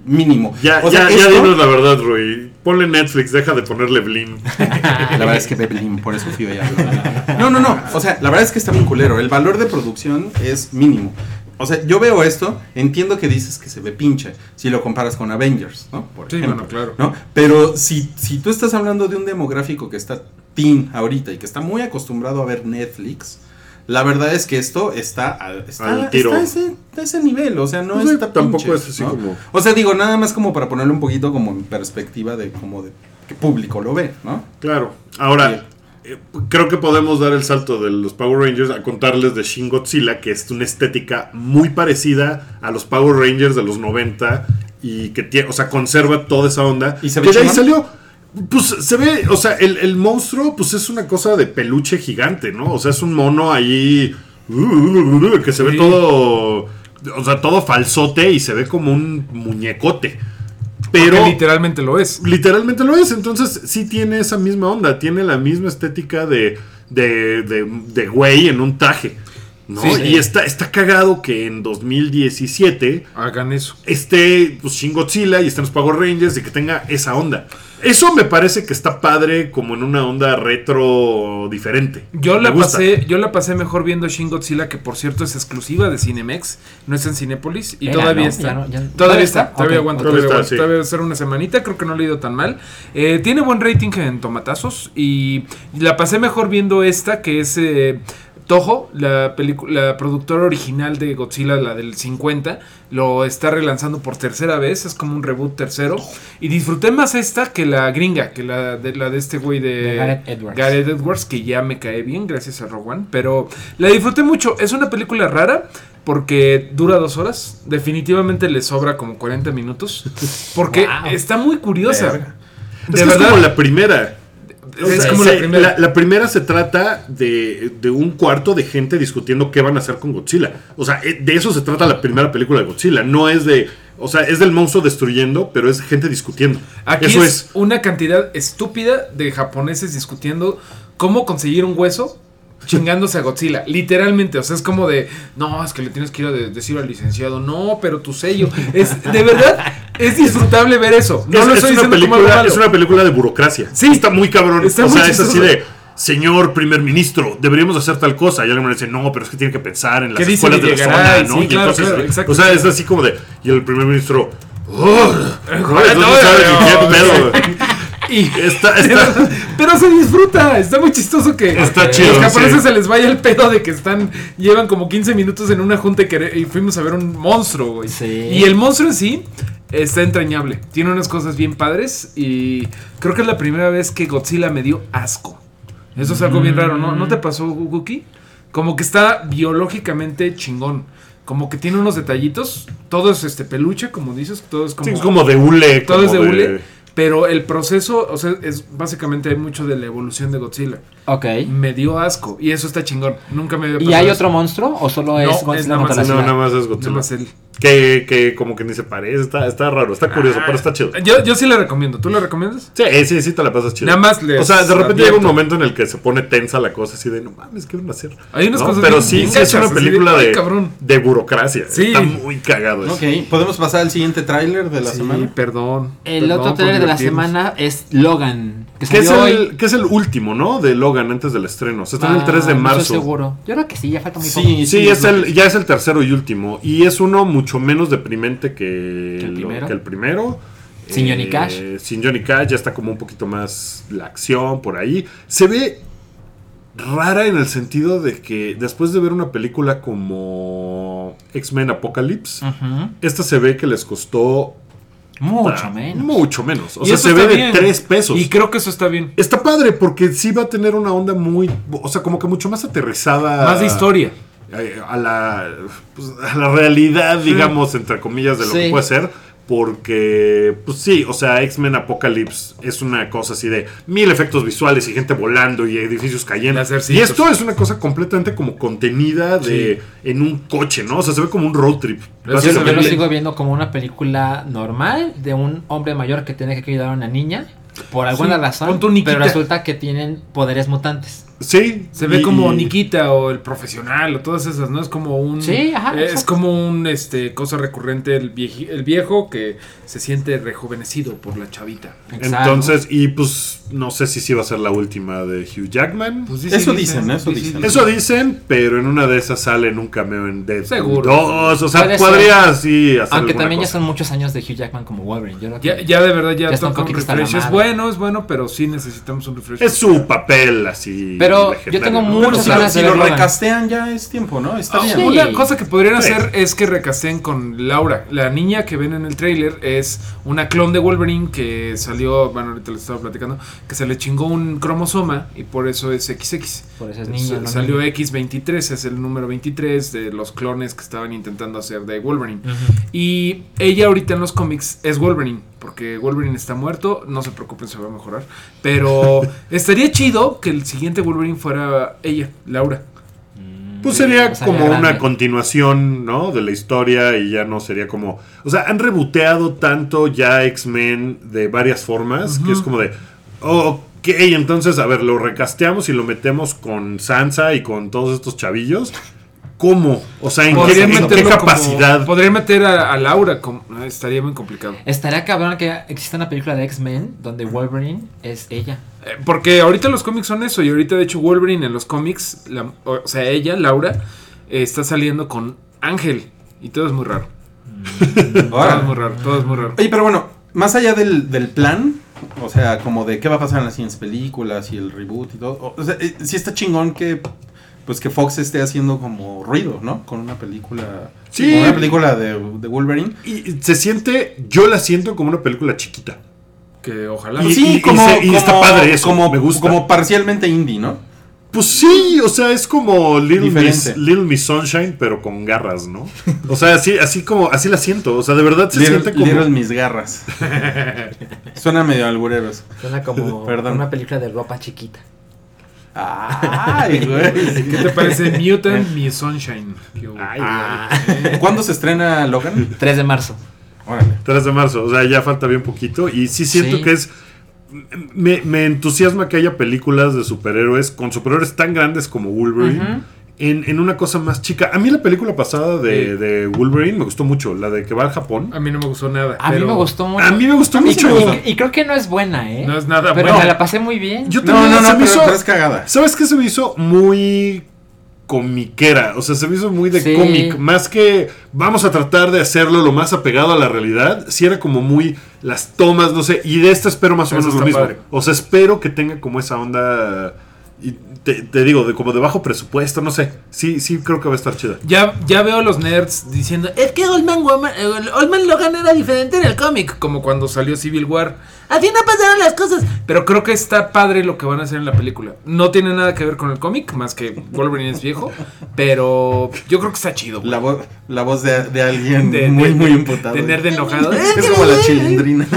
mínimo. Ya, o sea, ya, ya dinos la verdad, Rui. Ponle Netflix, deja de ponerle Blin. La verdad es que Bebelín, por eso fui allá. No, no, no. O sea, la verdad es que está bien culero. El valor de producción es mínimo. O sea, yo veo esto, entiendo que dices que se ve pinche si lo comparas con Avengers, ¿no? Por Sí, ejemplo, bueno, claro. ¿no? Pero si, si tú estás hablando de un demográfico que está teen ahorita y que está muy acostumbrado a ver Netflix, la verdad es que esto está, está, Al tiro. está a, ese, a ese nivel, o sea, no Pues, está tampoco pinche, es así ¿no? como- O sea, digo, nada más como para ponerlo un poquito como en perspectiva de como de qué público lo ve, ¿no? Claro. Ahora, eh, creo que podemos dar el salto de los Power Rangers a contarles de Shin Godzilla, que es una estética muy parecida a los Power Rangers de los 90 y que tiene, o sea, conserva toda esa onda. ¿Y se ve que ahí salió. Pues se ve, o sea, el, el monstruo, pues es una cosa de peluche gigante, ¿no? O sea, es un mono ahí uh, que se ve Sí. todo, o sea, todo falsote y se ve como un muñecote. Pero Porque literalmente lo es. Literalmente lo es, entonces sí tiene esa misma onda, tiene la misma estética de, de, de, de güey en un traje. ¿No? Sí, sí. Y está, está cagado que en 2017 Hagan eso. esté pues, Shin Godzilla y estén los Power Rangers y que tenga esa onda. Eso me parece que está padre como en una onda retro diferente. Yo Me la gusta. pasé, yo la pasé mejor viendo Shin Godzilla, que por cierto es exclusiva de Cinemex, no es en Cinépolis y Era, todavía ¿no? está. Ya no- ya- Todavía ¿todavía está, está? todavía Ok. aguanta, Todavía todavía, está, sí. va a ser una semanita, creo que no le ha ido tan mal. Eh, tiene buen rating en tomatazos y la pasé mejor viendo esta que es eh, Toho, la, la productora original de Godzilla, la del 50, lo está relanzando por tercera vez. Es como un reboot tercero. Y disfruté más esta que la gringa, que la de, la de este güey de, De Gareth Edwards. Gareth Edwards, que ya me cae bien gracias a One. Pero la disfruté mucho. Es una película rara. Porque dura dos horas. Definitivamente le sobra como 40 minutos. Porque Wow. está muy curiosa. Verga. Es, De que es verdad, como la primera. O es sea, como la primera. La, la primera se trata de, de un cuarto de gente discutiendo qué van a hacer con Godzilla. O sea, eh, de eso se trata la primera película de Godzilla. No es de. O sea, es del monstruo destruyendo, pero es gente discutiendo. Aquí eso es, es. una cantidad estúpida de japoneses discutiendo cómo conseguir un hueso chingándose a Godzilla. Literalmente, o sea, es como de, no, es que le tienes que ir a de- decir al licenciado, no, pero tu sello. Es, de verdad, es disfrutable ver eso. No es, lo es estoy una diciendo como algo película, es una película de burocracia. Sí. Está muy cabrón. Está o muy sea, es así de. Señor primer ministro, deberíamos hacer tal cosa. Y alguien me dice, no, pero es que tiene que pensar en las ¿Qué dice escuelas de la zona, ¿no? Sí, claro, claro, exacto. o sea, es así como de. Y el primer ministro. "Oh, no, no no, sabe no, ni qué no, pedo". Y Está, está, pero se disfruta, está muy chistoso que Está chido, los japoneses sí. se les vaya el pedo de que están llevan como 15 minutos en una junta y, fuimos a ver un monstruo, güey. Sí. Y el monstruo en sí está entrañable, tiene unas cosas bien padres y creo que es la primera vez que Godzilla me dio asco. Eso es algo bien raro, ¿no? ¿No te pasó, Guki? Como que está biológicamente chingón. Como que tiene unos detallitos. Todo es este peluche, como dices. Todo es como. sí, es como de hule. todo como es de hule. Pero el proceso, o sea, es básicamente hay mucho de la evolución de Godzilla. Ok. Me dio asco. Y eso está chingón. Nunca me había ¿Y hay eso. otro monstruo o solo No, es es Godzilla nada más No, nada más es Nada Godzilla. más él. Que, que como que ni se parece. Está, está raro, está curioso, pero está chido. Yo, yo sí la recomiendo. ¿Tú la recomiendas? Sí, sí, sí te la pasas chido. Nada más les O sea, de repente advierto. llega un momento en el que se pone tensa la cosa así de no mames, ¿qué van a hacer? Hay unas ¿No? cosas Pero bien- sí, bien sí es una de, película "Ay, de, cabrón". de burocracia. Sí. Está muy cagado eso. Ok, ¿podemos pasar al siguiente tráiler de la Sí, semana? perdón. El Perdón otro por trailer de la semana es Logan. Que Que es, el, que es el último, ¿no? De Logan antes del estreno. Se estrena el Ah, 3 de no marzo. seguro. Yo creo que sí, ya falta muy Sí, poco. Sí, Sí, es el, ya es el tercero y último. Y es uno mucho menos deprimente que, ¿Que el lo- primero? que el primero. Sin Johnny Eh, Cash. Sin Johnny Cash, ya está como un poquito más la acción por ahí. Se ve rara en el sentido de que después de ver una película como X-Men Apocalypse, esta se ve que les costó Mucho ah, menos. Mucho menos. O Y sea, se ve de. 3 pesos. Y creo que eso está bien. Está padre porque sí va a tener una onda muy, o sea, como que mucho más aterrizada. Más de historia. Eh, A la, pues, a la realidad, digamos, entre comillas, de lo Sí. que puede ser. Porque, pues sí, o sea, X-Men Apocalypse es una cosa así de mil efectos visuales y gente volando y edificios cayendo. Y esto es una cosa completamente como contenida de en un coche, ¿no? O sea, se ve como un road trip. Yo, lo- básicamente. yo lo sigo viendo como una película normal de un hombre mayor que tiene que cuidar a una niña por alguna Sí, razón, pero resulta que tienen poderes mutantes. Sí. Se ve y- como Nikita o el profesional o todas esas, ¿no? Es como un. Sí, ajá, eh, Es como un este cosa recurrente el, vieji- el viejo que se siente rejuvenecido por la chavita. Exacto. Entonces, y pues no sé si sí va a ser la última de Hugh Jackman. Pues Eso dicen, eso dicen. Eso dicen, pero en una de esas sale en un cameo en Deadpool Seguro. 2. O sea, Puede podría así hacer Aunque también ya son muchos años de Hugh Jackman como Wolverine. Yo Ya, ya de verdad ya, Ya toca un refresh. Es bueno, es bueno, pero sí necesitamos un refresh. Es su papel así. Pero yo legendario, tengo muchas Bueno, si, lo- de si recastean ya es tiempo, ¿no? Está bien. sí. Una cosa que podrían Sí. hacer es que recasten con Laura. La niña que ven en el tráiler es una clon de Wolverine que salió, bueno, ahorita les estaba platicando, que se le chingó un cromosoma y por eso es XX. Por eso es niña, no Salió niño. X23, es el número 23 de los clones que estaban intentando hacer de Wolverine. Y ella ahorita en los cómics es Wolverine, porque Wolverine está muerto, no se preocupen, se va a mejorar. Pero estaría chido que el siguiente Wolverine fuera ella, Laura. Pues sería O sea, como una continuación, ¿no? De la historia y ya no sería como... O sea, han reboteado tanto ya X-Men de varias formas que es como de... Oh, ok, entonces, a ver, lo recasteamos y lo metemos con Sansa y con todos estos chavillos. ¿Cómo? O sea, ¿en qué, qué capacidad? podrían meter a, a Laura, como- estaría muy complicado. Estaría cabrón que exista una película de X-Men donde Wolverine es ella. Eh, Porque ahorita los cómics son eso, y ahorita de hecho Wolverine en los cómics, la- o sea, ella, Laura, eh, está saliendo con Ángel. Y todo es muy raro. Todo es muy raro, todo es muy raro. Oye, pero bueno, más allá del, del plan, o sea, como de qué va a pasar en las siguientes películas y el reboot y todo, o sea, eh, sí está chingón que pues que Fox esté haciendo como ruido, ¿no? Con una película. Sí. Con una película de, de Wolverine. Y se siente, yo la siento como una película chiquita. Que ojalá. Y- sí, y como, se- y está padre eso, como, me gusta. como parcialmente indie, ¿no? Pues sí, o sea, es como Little Miss. Little Miss Sunshine, pero con garras, ¿no? O sea, así, así como, así la siento. O sea, de verdad se Little, siente como. Little mis garras. Suena medio alburero. Suena como Perdón. una película de ropa chiquita. Ay, güey. ¿Qué te parece Mutant Miss Sunshine? Qué hubo. Ay, Ah, ¿Cuándo se estrena Logan? 3 de marzo. Órale. 3 de marzo, o sea, ya falta bien poquito. Y sí siento Sí. que es. Me, me entusiasma que haya películas de superhéroes con superhéroes tan grandes como Wolverine. En, en una cosa más chica. A mí la película pasada de, Sí. de Wolverine me gustó mucho, la de que va al Japón. A mí no me gustó nada. A mí pero me gustó mucho. A mí me gustó mucho. me gustó. Y, y creo que no es buena, ¿eh? No es nada Pero bueno. me la pasé muy bien. Yo No, también no, se no, me pero, hizo- pero es cagada. ¿Sabes qué se me hizo muy comiquera? O sea, se me hizo muy de Sí. cómic. Más que vamos a tratar de hacerlo lo más apegado a la realidad. Sí era como muy las tomas, no sé. Y de esta espero más o menos lo mismo. padre. O sea, espero que tenga como esa onda... Y te, te digo, de como de bajo presupuesto, no sé. Sí, sí creo que va a estar chida. Ya, ya veo a los nerds diciendo, es que Oldman, Woman- eh, Oldman Logan era diferente en el cómic, como cuando salió Civil War. Así no pasaron las cosas. Pero creo que está padre lo que van a hacer en la película. No tiene nada que ver con el cómic, más que Wolverine es viejo. Pero yo creo que está chido. La, vo- la voz de, de alguien De- muy, de- muy de- imputado. de nerd enojado. Es como la chilindrina.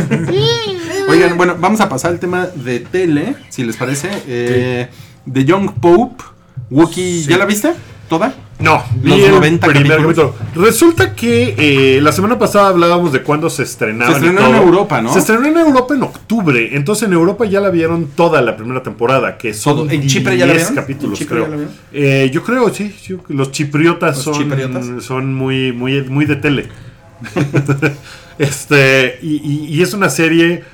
Oigan, bueno, vamos a pasar al tema de tele, si les parece. Eh, The Young Pope, Wookiee, Sí. ¿ya la viste? ¿Toda? No, Los el 90 primer capítulos. Resulta que eh, la semana pasada hablábamos de cuándo se estrenaba. Se estrenó en Europa, ¿no? Se estrenó en Europa en octubre. Entonces en Europa ya la vieron toda la primera temporada, que son Todo. ¿En Chipre ya la 10 vieron? capítulos, ¿En Chipre creo. ya la vieron? Eh, yo creo, sí. sí, los chipriotas, ¿Los son, chipriotas? son muy, muy, muy de tele. este, y, y- y es una serie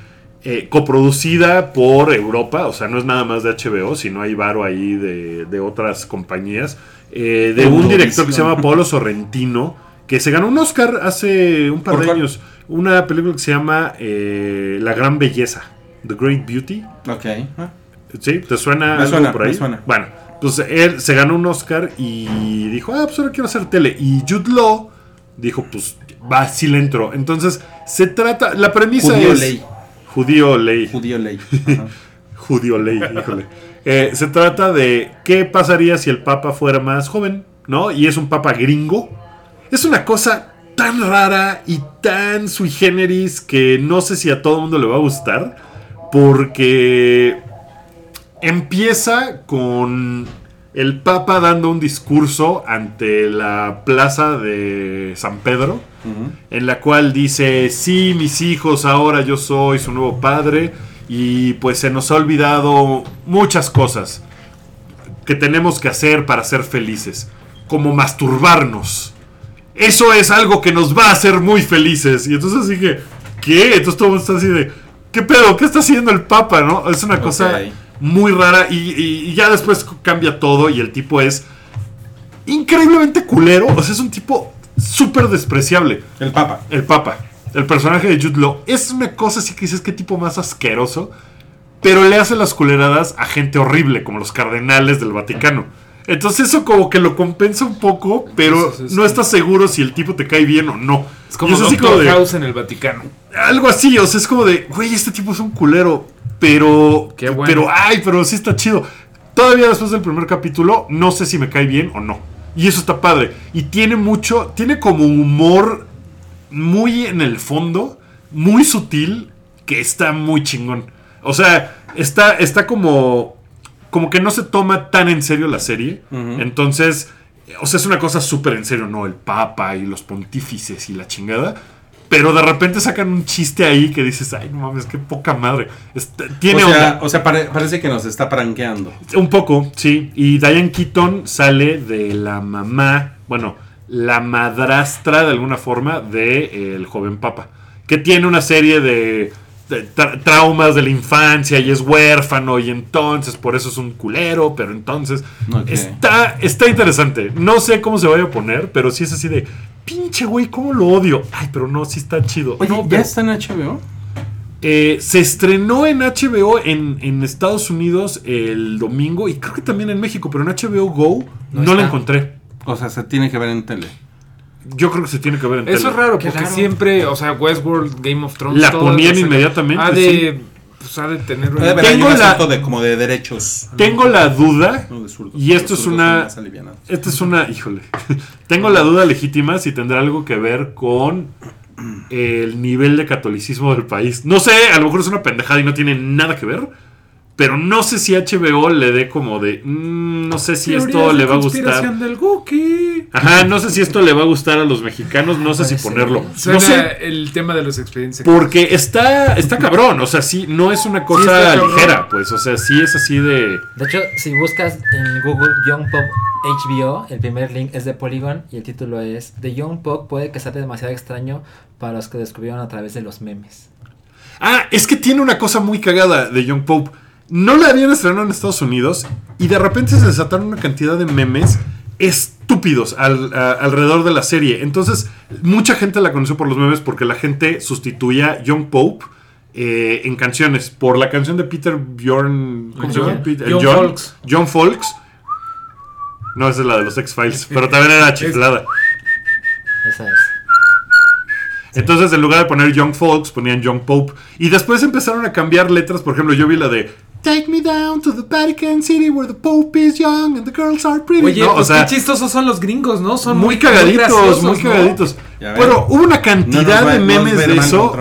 eh, coproducida por Europa, o sea, no es nada más de HBO, sino hay varo ahí de, de otras compañías, eh, de un director que se llama Paolo Sorrentino, que se ganó un Oscar hace un par ¿Por de cuál? años, una película que se llama eh, La Gran Belleza, The Great Beauty. Ok. Ah, ¿Sí? ¿Te suena Me algo suena, por ahí? me suena. Bueno, pues él se ganó un Oscar y dijo, ah, pues ahora quiero hacer tele. Y Jude Law dijo, pues va, sí le entro. Entonces, se trata, la premisa es... ley. Judío ley. Judío ley. Judío ley, híjole. Eh, se trata de qué pasaría si el Papa fuera más joven, ¿no? Y es un Papa gringo. Es una cosa tan rara y tan sui generis que no sé si a todo el mundo le va a gustar. Porque empieza con el Papa dando un discurso ante la plaza de San Pedro en la cual dice, sí, mis hijos, ahora yo soy su nuevo padre y pues se nos ha olvidado muchas cosas que tenemos que hacer para ser felices, como masturbarnos. Eso es algo que nos va a hacer muy felices. Y entonces dije, ¿qué? Entonces todo el mundo está así de, ¿qué pedo? ¿Qué está haciendo el Papa? ¿No? Es una cosa. Muy rara y, y- y ya después cambia todo y el tipo es increíblemente culero. O sea, es un tipo súper despreciable. El Papa. El Papa, el personaje de Jude Law, es una cosa así que dices qué tipo más asqueroso, pero le hace las culeradas a gente horrible, como los cardenales del Vaticano. Entonces eso como que lo compensa un poco, pero no estás seguro si el tipo te cae bien o no. Es como es así Doctor como de- House en el Vaticano. algo así, o sea, es como de, güey, este tipo es un culero, pero, Qué bueno. pero, ay, pero sí está chido. Todavía después del primer capítulo, no sé si me cae bien o no. Y eso está padre. Y tiene mucho, tiene como humor muy en el fondo, muy sutil, que está muy chingón. O sea, está, está como, como que no se toma tan en serio la serie. Entonces, o sea, es una cosa súper en serio, ¿no? El Papa y los pontífices y la chingada. Pero de repente sacan un chiste ahí que dices, ay, no mames, qué poca madre. Este, tiene o sea, onda. o sea pare- parece que nos está pranqueando. Un poco, sí. Y Diane Keaton sale de la mamá, bueno, la madrastra de alguna forma del joven papa. Que tiene una serie de, de tra- traumas de la infancia y es huérfano y entonces por eso es un culero, pero entonces está, está interesante. No sé cómo se vaya a poner, pero sí es así de, pinche güey, ¿cómo lo odio? Ay, pero no, sí está chido. Oye, No, ¿ya pero- está en HBO? Eh, se estrenó en HBO en, en Estados Unidos el domingo y creo que también en México, pero en HBO Go no, No la encontré. O sea, se tiene que ver en tele. Yo creo que se tiene que ver en Eso tele. es raro, Qué porque raro. siempre, o sea, Westworld, Game of Thrones. La todas ponían las- inmediatamente, Ha de, sí. pues, ha de tener Debe haber Tengo un la- asunto de, como de derechos. Tengo la duda, No, de zurdos. y esto Los es zurdos una... son más alivianados. Esta es una... Híjole. Tengo la duda legítima si tendrá algo que ver con el nivel de catolicismo del país. No sé, a lo mejor es una pendejada y no tiene nada que ver. Pero no sé si HBO le dé como de... mm, no sé si esto Teorías le va a gustar. del Wookiee. Ajá, no sé si esto le va a gustar a los mexicanos. No sé si ponerlo. Suena No sé. el tema de los expedientes. Porque está, está cabrón. O sea, sí, no es una cosa ligera. Pues, o sea, sí es así de... De hecho, si buscas en Google Young Pop HBO, el primer link es de Polygon y el título es The Young Pop puede que sea demasiado extraño para los que descubrieron a través de los memes. Ah, es que tiene una cosa muy cagada de Young Pope. No la habían estrenado en Estados Unidos y de repente se desataron una cantidad de memes estúpidos al- a- alrededor de la serie. Entonces, mucha gente la conoció por los memes porque la gente sustituía Young Pope eh, en canciones por la canción de Peter Bjorn. ¿Cómo se llama? John- Peter- John Folks. John Folks. No, esa es la de los X-Files, pero también era chiflada. Esa es. Entonces, en lugar de poner Young Folks, ponían Young Pope. Y después empezaron a cambiar letras. Por ejemplo, yo vi la de Take me down to the Vatican City where the Pope is young and the girls are pretty. Oye, No, o pues sea, qué chistosos son los gringos, ¿no? Son muy cagaditos, muy cagaditos. Pero hubo una cantidad va- de memes de eso.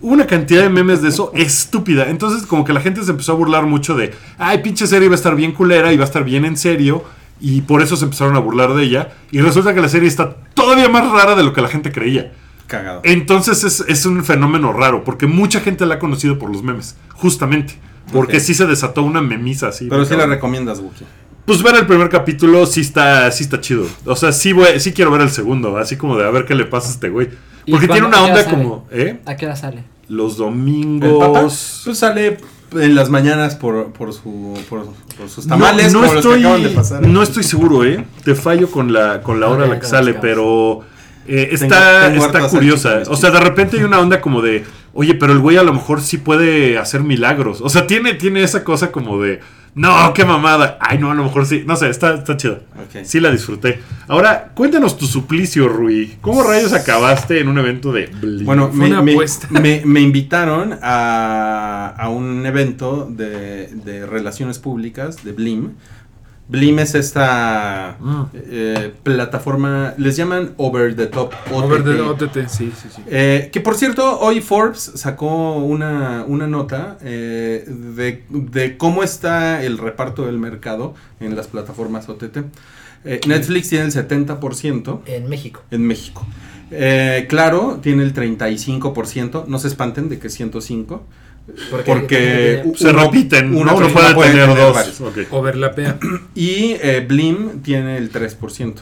Hubo una cantidad de memes de eso estúpida. Entonces, como que la gente se empezó a burlar mucho de, ay, pinche serie va a estar bien culera y va a estar bien en serio. Y por eso se empezaron a burlar de ella. Y resulta que la serie está todavía más rara de lo que la gente creía. Cagado. Entonces es, es un fenómeno raro, porque mucha gente la ha conocido por los memes, justamente. Porque sí se desató una memisa así. Pero sí la recomiendas, Wookie. Pues ver el primer capítulo sí está, sí está chido. O sea, sí, voy- sí quiero ver el segundo, así como de a ver qué le pasa a este güey. ¿Y Porque tiene una onda como, ¿eh? ¿A qué hora sale? Los El papá domingos. pues sale en las mañanas por, por, su, por, por sus tamales no, como los que estoy, acaban de pasar. no estoy seguro, ¿eh? Te fallo con la, con la hora a la que sale, pero eh, está, tengo está curiosa. O sea, de repente hay una onda como de, oye, pero el güey a lo mejor sí puede hacer milagros. O sea, tiene, tiene esa cosa como de, no, qué mamada. Ay, no, a lo mejor sí. No sé, está, está chido. Ok. Sí la disfruté. Ahora, cuéntanos tu suplicio, Rui. ¿Cómo rayos acabaste en un evento de? Bueno, Fue me, una me- me invitaron a, a un evento de, de relaciones públicas de Blim. Blim es esta Mm. eh, plataforma, les llaman Over the Top OTT. Over the OTT, sí, sí, sí. Eh, que por cierto, hoy Forbes sacó una, una nota eh, de, de cómo está el reparto del mercado en las plataformas OTT. Eh, Netflix tiene el 70% En México. en México. Eh, claro, tiene el 35%. No se espanten de que 105. Porque- Se uno- repiten, uno uno, no puede, puede tener, tener dos. varios. Ok. Overlapea. Y eh, Blim tiene el 3%.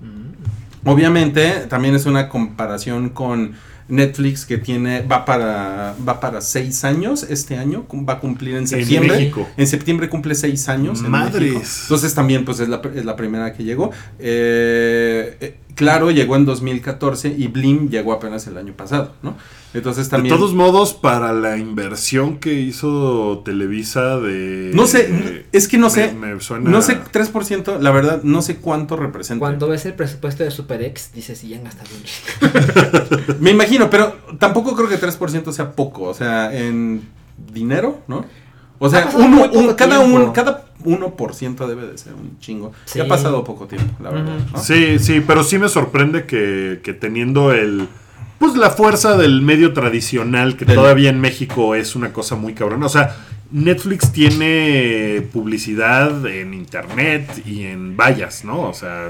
Mm. Obviamente, también es una comparación con Netflix que tiene va para va para seis años este año va a cumplir en septiembre México. en septiembre cumple seis años en Madres. México. entonces también pues es la, es la primera que llegó Eh, eh, claro llegó en 2014 y Blim llegó apenas el año pasado no entonces también De todos modos, para la inversión que hizo Televisa de... no sé es que no sé me- me suena- no sé 3% la verdad no sé cuánto representa Cuando ves el presupuesto de SuperX, dices, sí, ya han gastado un chingo". Me imagino, pero tampoco creo que 3% sea poco, o sea, en dinero, ¿no? O sea, uno, un- cada, un, cada 1% debe de ser un chingo. Sí. Ya ha pasado poco tiempo, la verdad. Sí, sí, pero sí me sorprende que, que teniendo el... Pues la fuerza del medio tradicional, que Del- todavía en México es una cosa muy cabrona. O sea, Netflix tiene publicidad en internet y en vallas, ¿no? O sea,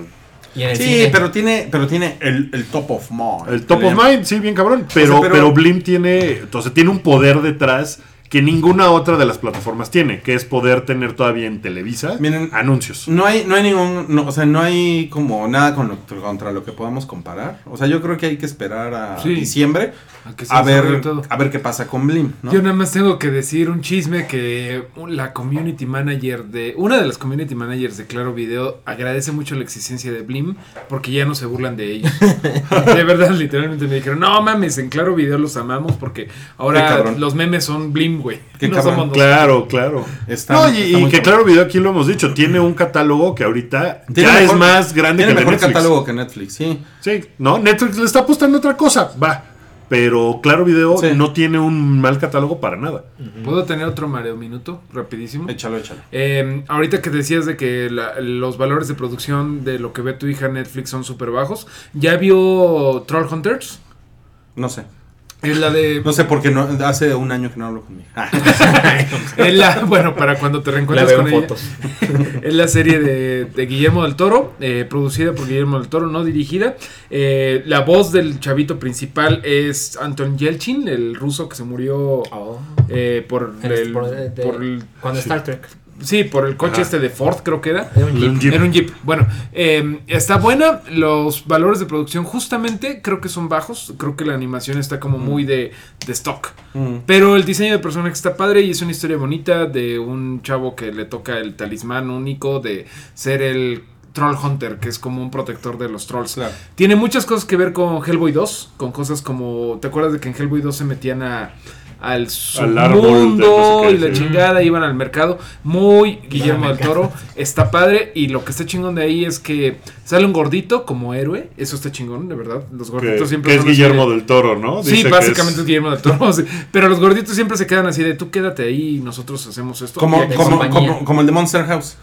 Y en el Sí, cine. pero tiene, pero tiene el, el top of mind. el top of mind, sí, bien cabrón. Pero, sea, pero- pero Blim tiene, entonces tiene un poder detrás que ninguna otra de las plataformas tiene, que es poder tener todavía en Televisa Miren, anuncios. No hay, no hay ningún, no, o sea, no hay como nada con lo- contra lo que podamos comparar. O sea, yo creo que hay que esperar a Sí. diciembre A que a ver, a ver qué pasa con Blim, ¿no? Yo nada más tengo que decir un chisme que la community manager de. Una de las community managers de Claro Video agradece mucho la existencia de Blim porque ya no se burlan de ellos. de verdad, literalmente me dijeron: No mames, en Claro Video los amamos porque ahora los memes son Blim, güey. Qué no cabrón. somos nosotros. Claro, claro. Está- no, y, está y que. Claro Video aquí lo hemos dicho, tiene un catálogo que ahorita Tiene ya mejor- es más grande Tiene que mejor Netflix. catálogo que Netflix, sí. Sí, no, Netflix le está apostando a otra cosa, va. Pero Claro Video Sí. no tiene un mal catálogo para nada. ¿Puedo tener otro mareo minuto? Rapidísimo. Échalo, échalo. Eh, ahorita que decías de que la- los valores de producción de lo que ve tu hija Netflix son súper bajos, ¿ya vio Troll Hunters? No sé. Es la de... No sé porque no, hace un año que no hablo con mi hija. es la, bueno, para cuando te La reencuentres veo con en ella. fotos. Es la serie de, de Guillermo del Toro, eh, producida por Guillermo del Toro, no dirigida. Eh, la voz del chavito principal es Anton Yelchin, el ruso que se murió Oh. eh, por, En el, por- de- de- por el- Cuando Star Trek. Sí, por el coche Ajá. este de Ford, creo que era. Era un Un jeep. Era un Jeep. Bueno, eh, está buena. Los valores de producción, justamente, creo que son bajos. Creo que la animación está como muy de, de stock. Mm. Pero el diseño de personaje está padre y es una historia bonita de un chavo que le toca el talismán único de ser el Troll Hunter, que es como un protector de los trolls. Claro. Tiene muchas cosas que ver con Hellboy 2, con cosas como, ¿te acuerdas de que en Hellboy 2 se metían a al mundo no sé qué, y la chingada, iban al mercado. Muy Guillermo del Toro, está padre y lo que está chingón de ahí es que sale un gordito como héroe, eso está chingón, de verdad. Los Que, gorditos siempre que es Guillermo de- del Toro, ¿no? Sí, Dice básicamente es... es- Guillermo del Toro. sí. Pero los gorditos siempre se quedan así de tú quédate ahí y nosotros hacemos esto. Como, como, como, como el de Monster House.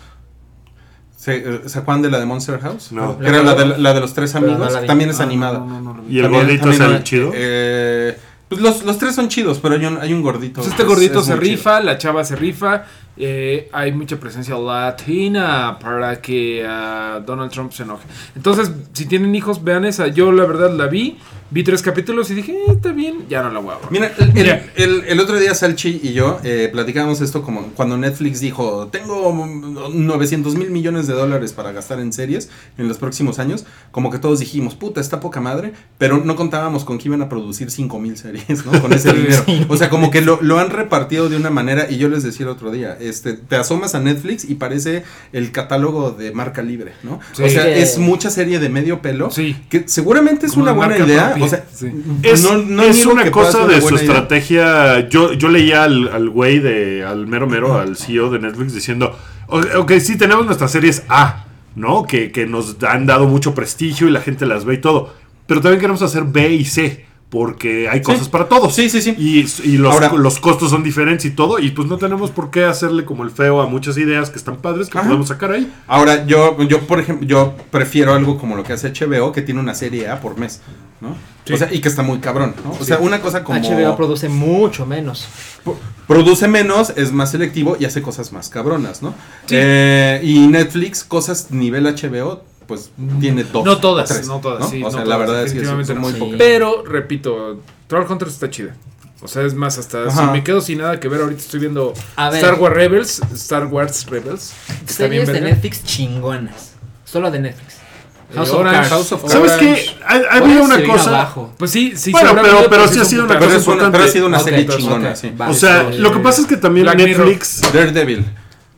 ¿Se, eh, ¿Se acuerdan de la de Monster House? No. Que era la de, la de los tres no amigos. también es Ah, animada. no, no, no, no lo vi. Y el gordito es el chido. eh, pues los, los tres son chidos, pero hay un, hay un gordito. Pues este es- gordito es se chido. rifa, la chava se rifa. eh, hay mucha presencia latina para que ah, Donald Trump se enoje. Entonces, si tienen hijos, vean esa. Yo, la verdad, la vi. Vi tres capítulos y dije, eh, está bien. Ya no la voy a ver. Mira, el, el- Mira. el- el otro día Salchi y yo eh, platicábamos esto como cuando Netflix dijo, tengo mm, 900 mil millones de dólares para gastar en series en los próximos años, como que todos dijimos, puta, está poca madre, pero no contábamos con que iban a producir 5 mil series, ¿no? Con ese dinero. O sea, como que lo, lo han repartido de una manera, y yo les decía el otro día, este, te asomas a Netflix y parece el catálogo de marca libre, ¿no? Sí. O sea, es mucha serie de medio pelo, Sí. que seguramente es Como una buena idea, propia, o sea, sí. Es, no- no es una cosa una de su idea. estrategia. Yo, yo leía al, al güey de. al mero mero, al CEO de Netflix diciendo. "O- Ok, sí, tenemos nuestras series A, ¿no? Que, que nos han dado mucho prestigio y la gente las ve y todo. Pero también queremos hacer B y C. Porque hay cosas para todos. Sí, sí, sí. Y, y los, Ahora- los costos son diferentes y todo. Y pues no tenemos por qué hacerle como el feo a muchas ideas que están padres que Ajá. podemos sacar ahí. Ahora, yo, yo, por ejemplo, yo prefiero algo como lo que hace HBO, que tiene una serie A por mes, ¿no? Sí. O sea, y que está muy cabrón, ¿no? O sea, una cosa como... HBO produce mucho menos. pro- produce menos, es más selectivo y hace cosas más cabronas, ¿no? Sí. Eh, y Netflix, cosas nivel HBO, pues tiene dos. No todas, tres, no todas, sí, O no sea, la verdad es que son, muy no. pocas. Sí. Pero, repito, Troll Hunters está chida. O sea, es más, hasta Ajá. si me quedo sin nada que ver, ahorita estoy viendo A ver. Star Wars Rebels. Star Wars Rebels. que Está bien Series de verga. Netflix chingonas. Solo de Netflix. Eh, House of Orange. House of Cards. ¿Sabes qué? Ha, ha Puede habido una cosa. abajo. Pues sí, sí. Bueno, pero- pero sí ha sido una una, importante. pero ha sido una serie chingona, sí. O sea, Eh, lo que pasa es que también Black Mirror. Netflix. Daredevil.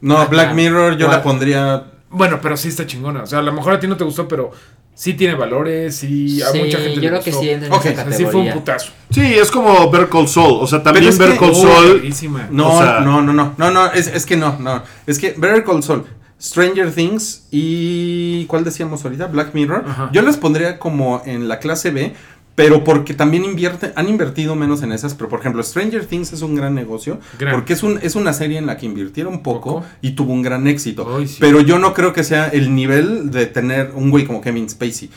No, Black. Mirror yo la pondría... Bueno, pero sí está chingona. O sea, a lo mejor a ti no te gustó, pero sí tiene valores y a Sí, mucha gente yo le creo que sí entra en Ok, esa sí categoría. fue un putazo. Sí, es como Better Call Saul. O sea, también que- Call Saul. No, O sea- no, no, no, no, no, es, es que no, no. Es que Better Call Saul, Stranger Things y ¿cuál decíamos ahorita? Black Mirror. Ajá. Yo las pondría como en la clase B, pero porque también invierte, han invertido menos en esas. Pero por ejemplo, Stranger Things es un gran negocio Gran. porque es un es una serie en la que invirtieron poco, Poco. y tuvo un gran éxito. Ay, sí. Pero yo no creo que sea el nivel de tener un güey como Kevin Spacey.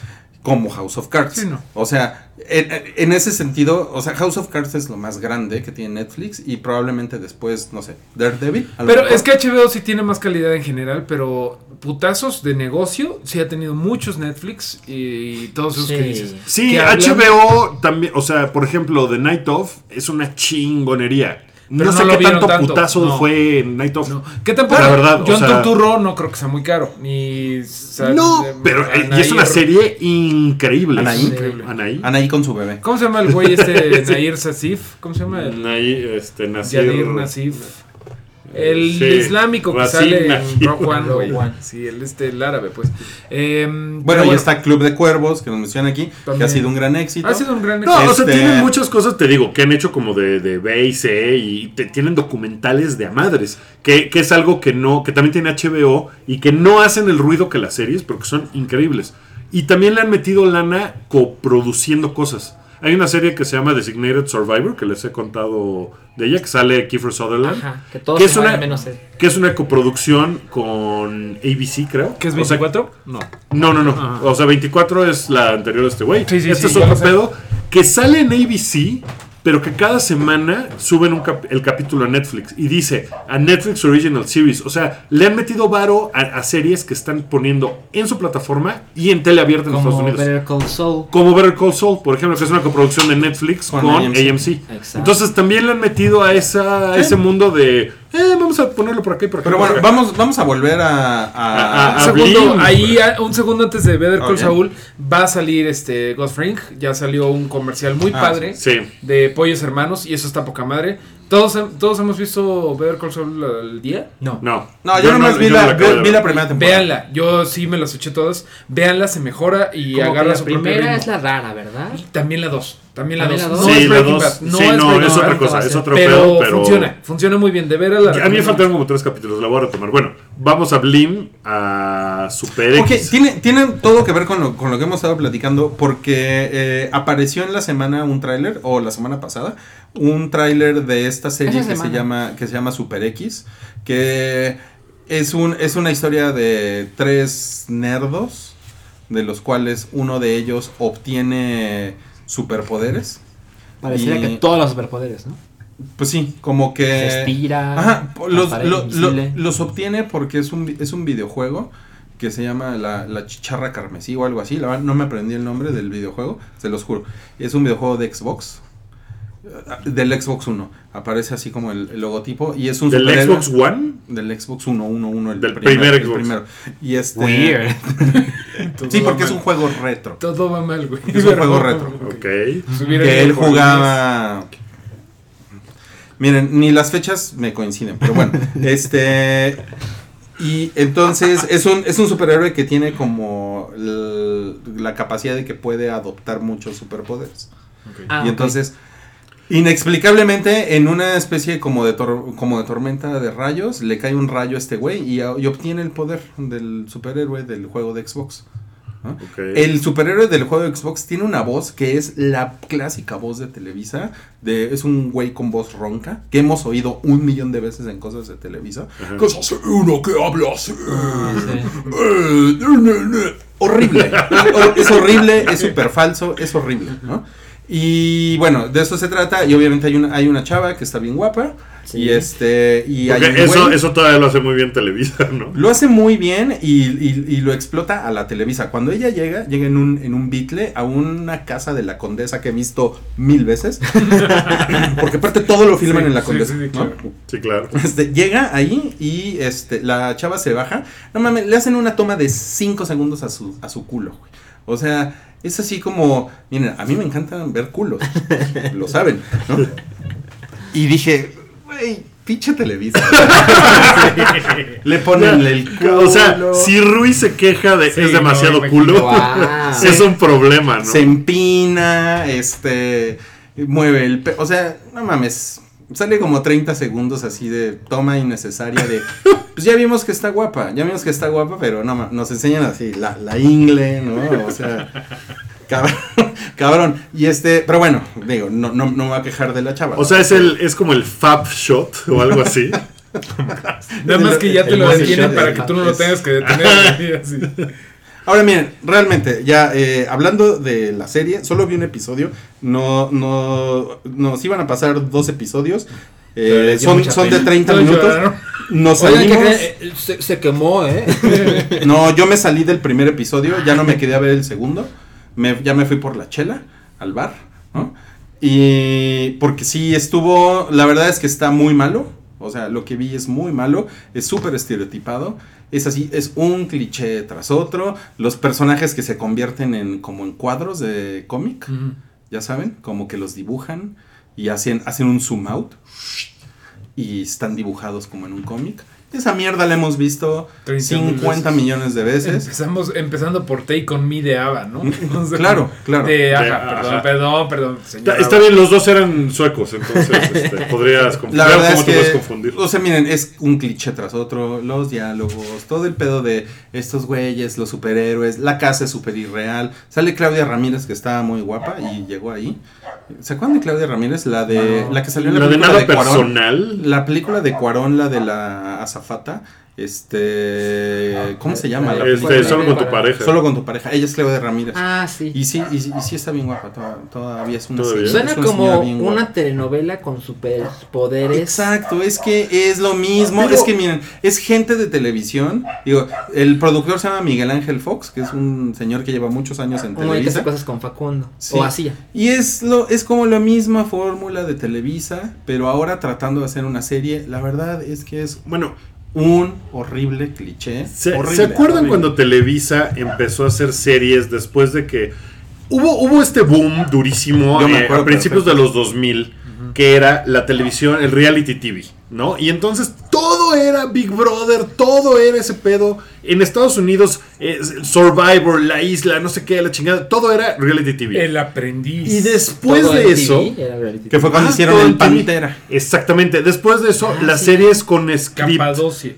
Como House of Cards. Sí, no. O sea, en, en ese sentido, o sea, House of Cards es lo más grande que tiene Netflix y probablemente después, no sé, Daredevil. Pero mejor. es que HBO sí tiene más calidad en general, pero putazos de negocio sí ha tenido muchos Netflix y todos esos que Sí. dices. Sí, que hablan- HBO también. O sea, por ejemplo, The Night Of es una chingonería. No, sé lo qué tanto, putazo no. fue en Night of. No. ¿Qué tampoco? La verdad, o John sea- Turturro no creo que sea muy caro. Ni. No, pero eh, y es una serie increíble. Anaí. Increíble. Anaí. Anaí con su bebé. ¿Cómo se llama el güey este Nair Sasif? ¿Cómo se llama? El Anaí, este, Nasir. Yadir Nasif. El Sí. islámico que sale en. Rock One, güey. Sí, el este, el árabe, pues. Eh, Bueno, pero y está Club de Cuervos, que nos mencionan aquí, que También. ha sido un gran éxito. Ha sido un gran No, o sea, Este- tienen muchas cosas, te digo, que han hecho como de, de B y C y te- tienen documentales de a madres, que, que es algo que no, que también tiene HBO y que no hacen el ruido que las series, pero que son increíbles. Y también le han metido lana coproduciendo cosas. Hay una serie que se llama Designated Survivor, que les he contado de ella, que sale Kiefer Sutherland, Ajá, que todos que se es una, menos él. que es una coproducción con ABC, creo. ¿Qué es O sea, 24? No. no, no, no. Ajá. O sea, 24 es la anterior de este güey. Sí, sí, este sí, es otro pedo que sale en ABC, pero que cada semana suben un cap- el capítulo a Netflix y dice a Netflix Original Series. O sea, le han metido varo a, a series que están poniendo en su plataforma y en tele abierta en Estados Como Unidos. Better Call Saul. Como Better Call Saul, por ejemplo, que es una coproducción de Netflix con, Con AMC. AMC. Entonces también le han metido a, esa, a ese mundo de, eh, vamos a ponerlo por aquí y por aquí. Pero bueno, vamos, vamos a volver a. a- A- Un a- segundo, Blim. ahí, a- un segundo antes de Better Call Ok. Saul, va a salir este Ghost Fring. Ya salió un comercial muy Ah, padre Sí. de Pollos Hermanos y eso está poca madre. ¿Todos, todos hemos visto Better Call Saul al día? No. No. No, yo, nomás vi, yo la, no acabo vi- de vi la ver. primera temporada. Véanla, yo sí me las eché todas. Véanla, se mejora y agarra la su propio primera es la rara, ¿verdad? Y También la 2. También la También 2. la No dos. Sí, es la Breaking dos. Bad. No sí, es no, es otra cosa, a es otro pero, pedo, pero funciona. Funciona muy bien. De veras la A mí me faltan como tres capítulos, la voy a retomar. Bueno, vamos a Blim, a Super Ok, X. tiene, tiene todo que ver con lo, con lo que hemos estado platicando porque eh, apareció en la semana un tráiler, o la semana pasada, un tráiler de esta serie Esa que se, llama, que se llama Super X, que es, un, es una historia de tres nerdos, de los cuales uno de ellos obtiene superpoderes. Pareciera Y- que todos los superpoderes, ¿no? Pues sí, como que... Se estira. Ajá, los, lo- lo- los obtiene porque es un, es un videojuego que se llama la, la Chicharra Carmesí o algo así. La verdad, no me aprendí el nombre del videojuego, se los juro. Es un videojuego de Xbox. eh, Del Xbox 1. Aparece así como el, el logotipo. Y es un ¿Del superhéroe- Xbox One? Del Xbox 1, 1, 1. El Del primer, primer el Xbox. primero. Y este, Weird. Sí, porque es un juego retro. Todo va mal, güey. Es un juego retro. Ok. Que él jugaba. Miren, ni las fechas me coinciden, pero bueno, este y entonces es un es un superhéroe que tiene como la capacidad de que puede adoptar muchos superpoderes. Ah, y entonces inexplicablemente en una especie como de tor- como de tormenta de rayos le cae un rayo a este güey y, y obtiene el poder del superhéroe del juego de Xbox. El superhéroe del juego de Xbox tiene una voz que es la clásica voz de Televisa. De, es un güey con voz ronca que hemos oído un millón de veces en cosas de Televisa. Ajá. Que es así, uno que habla así. Ah, sí. Eh, ne, ne, ne. Horrible. es horrible, es súper falso, es horrible, ¿no? Y bueno, de eso se trata. Y obviamente hay una, hay una chava que está bien guapa. Sí. Y este. Y hay un eso, güey- eso todavía lo hace muy bien Televisa, ¿no? lo hace muy bien y, y- y lo explota a la Televisa. Cuando ella llega, llega en un, en un bitle a una casa de la condesa que he visto mil veces. Porque aparte todo lo filman Sí, en la sí, condesa. sí, ¿no? claro. Sí, claro. Este, llega ahí y este, la chava se baja. No mames, le hacen una toma de 5 segundos a su, a su culo. güey. O sea, es así como, miren, a mí me encanta ver culos. lo saben, ¿no? Y dije, güey, pinche Televisa. le ponen el culo. O sea, si Rui se queja de Sí, es demasiado culo, Guau. es un problema, ¿no? se empina, este, mueve el pe- o sea, no mames, sale como 30 segundos así de toma innecesaria de, pues ya vimos que está guapa, ya vimos que está guapa, pero no, nos enseñan así, la, la ingle, ¿no? O sea, cabrón, cabrón, y este, pero bueno, digo, no, no, no me voy a quejar de la chava. O sea, es el es como el fab shot o algo así. Nada más que ya te El lo detienen para que tú no lo tengas que detener. así. Ahora miren, realmente, ya eh, hablando de la serie, solo vi un episodio, no, no, nos iban a pasar dos episodios, eh, son, de pena. 30 Todos minutos, nos Oigan, ¿qué salimos, Se, se quemó, ¿eh? no, yo me salí del primer episodio, ya no me quedé a ver el segundo, me, ya me fui por la chela al bar, ¿no? Y porque sí estuvo, la verdad es que está muy malo. O sea, lo que vi es muy malo, es súper estereotipado. Es así, es un cliché tras otro. Los personajes que se convierten en como en cuadros de cómic, ya saben, como que los dibujan y hacen, hacen un zoom out y están dibujados como en un cómic. Esa mierda la hemos visto 30 mil 50 veces. millones de veces. Empezamos, empezando por Take On Me de Ava, ¿no? Claro, claro. De Aja, De perdón, Aja. perdón, perdón, señor. Está, está bien, los dos eran suecos, entonces este, podrías confundir. La verdad ¿Cómo es te puedes que, confundir? o sea, miren, es un cliché tras otro, los diálogos, todo el pedo de estos güeyes, los superhéroes, la casa es súper irreal. Sale Claudia Ramírez, que estaba muy guapa y llegó ahí. ¿Se acuerdan de Claudia Ramírez? La de No. la que salió en la, La de nada de Cuarón. personal. La película de Cuarón, la de la azafata. Este. ¿Cómo se llama? La Este, solo con tu pareja. Solo con tu pareja. Ella es Claudia Ramírez. Ah, sí. Y sí, y, y sí está bien guapa. to- Todavía es una Todavía. Suena es una como bien una telenovela con superpoderes. Exacto, es que es lo mismo. Pero- es que miren, es gente de televisión. Digo, el productor se llama Miguel Ángel Fox, que es un señor que lleva muchos años en Uno que hace Televisa. cosas con Facundo. Sí. O hacía. Y es lo es como la misma fórmula de Televisa, pero ahora tratando de hacer una serie. La verdad es que es Bueno, un horrible cliché. ¿se, horrible, ¿se acuerdan horrible. cuando Televisa empezó a hacer series después de que hubo, hubo este boom durísimo eh, a principios perfecto. de los 2000? Que era la televisión, el reality TV, ¿no? Y entonces todo era Big Brother, todo era ese pedo. En Estados Unidos, eh, Survivor, la isla, no sé qué, la chingada, todo era reality TV. El aprendiz. y después Todo de eso, Que fue cuando Ah, hicieron todo el. Pantera. Exactamente. Después de eso, Ah, las sí. series con script,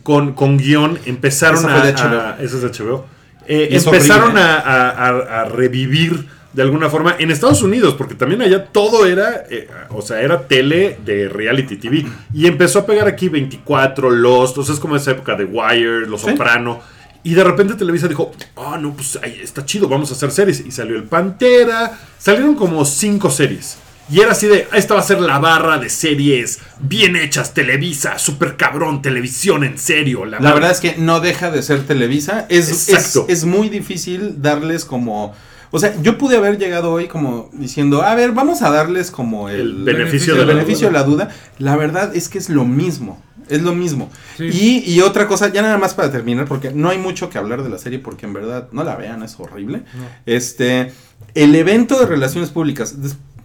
con, con guion, empezaron a, a- Esa es de HBO. Eh, empezaron horrible. a, a- a- a revivir de alguna forma en Estados Unidos, porque también allá todo era, eh, o sea, era tele de reality TV. Y empezó a pegar aquí 24, Lost, o sea, es como esa época de Wire, Los Sí. Soprano. Y de repente Televisa dijo, ah, no, pues ahí está chido, vamos a hacer series. Y salió El Pantera, salieron como cinco series. Y era así de, "Ah, esta va a ser la barra de series bien hechas, Televisa, super cabrón, televisión en serio. La, La madre". verdad es que no deja de ser Televisa. Es, es, Exacto. es muy difícil darles como. O sea, yo pude haber llegado hoy como diciendo, a ver, vamos a darles como el, El beneficio el de la beneficio de duda. la duda. La verdad es que es lo mismo. Es lo mismo. Sí. Y, y otra cosa, ya nada más para terminar, porque no hay mucho que hablar de la serie, porque en verdad no la vean, es horrible. Este, el evento de relaciones públicas.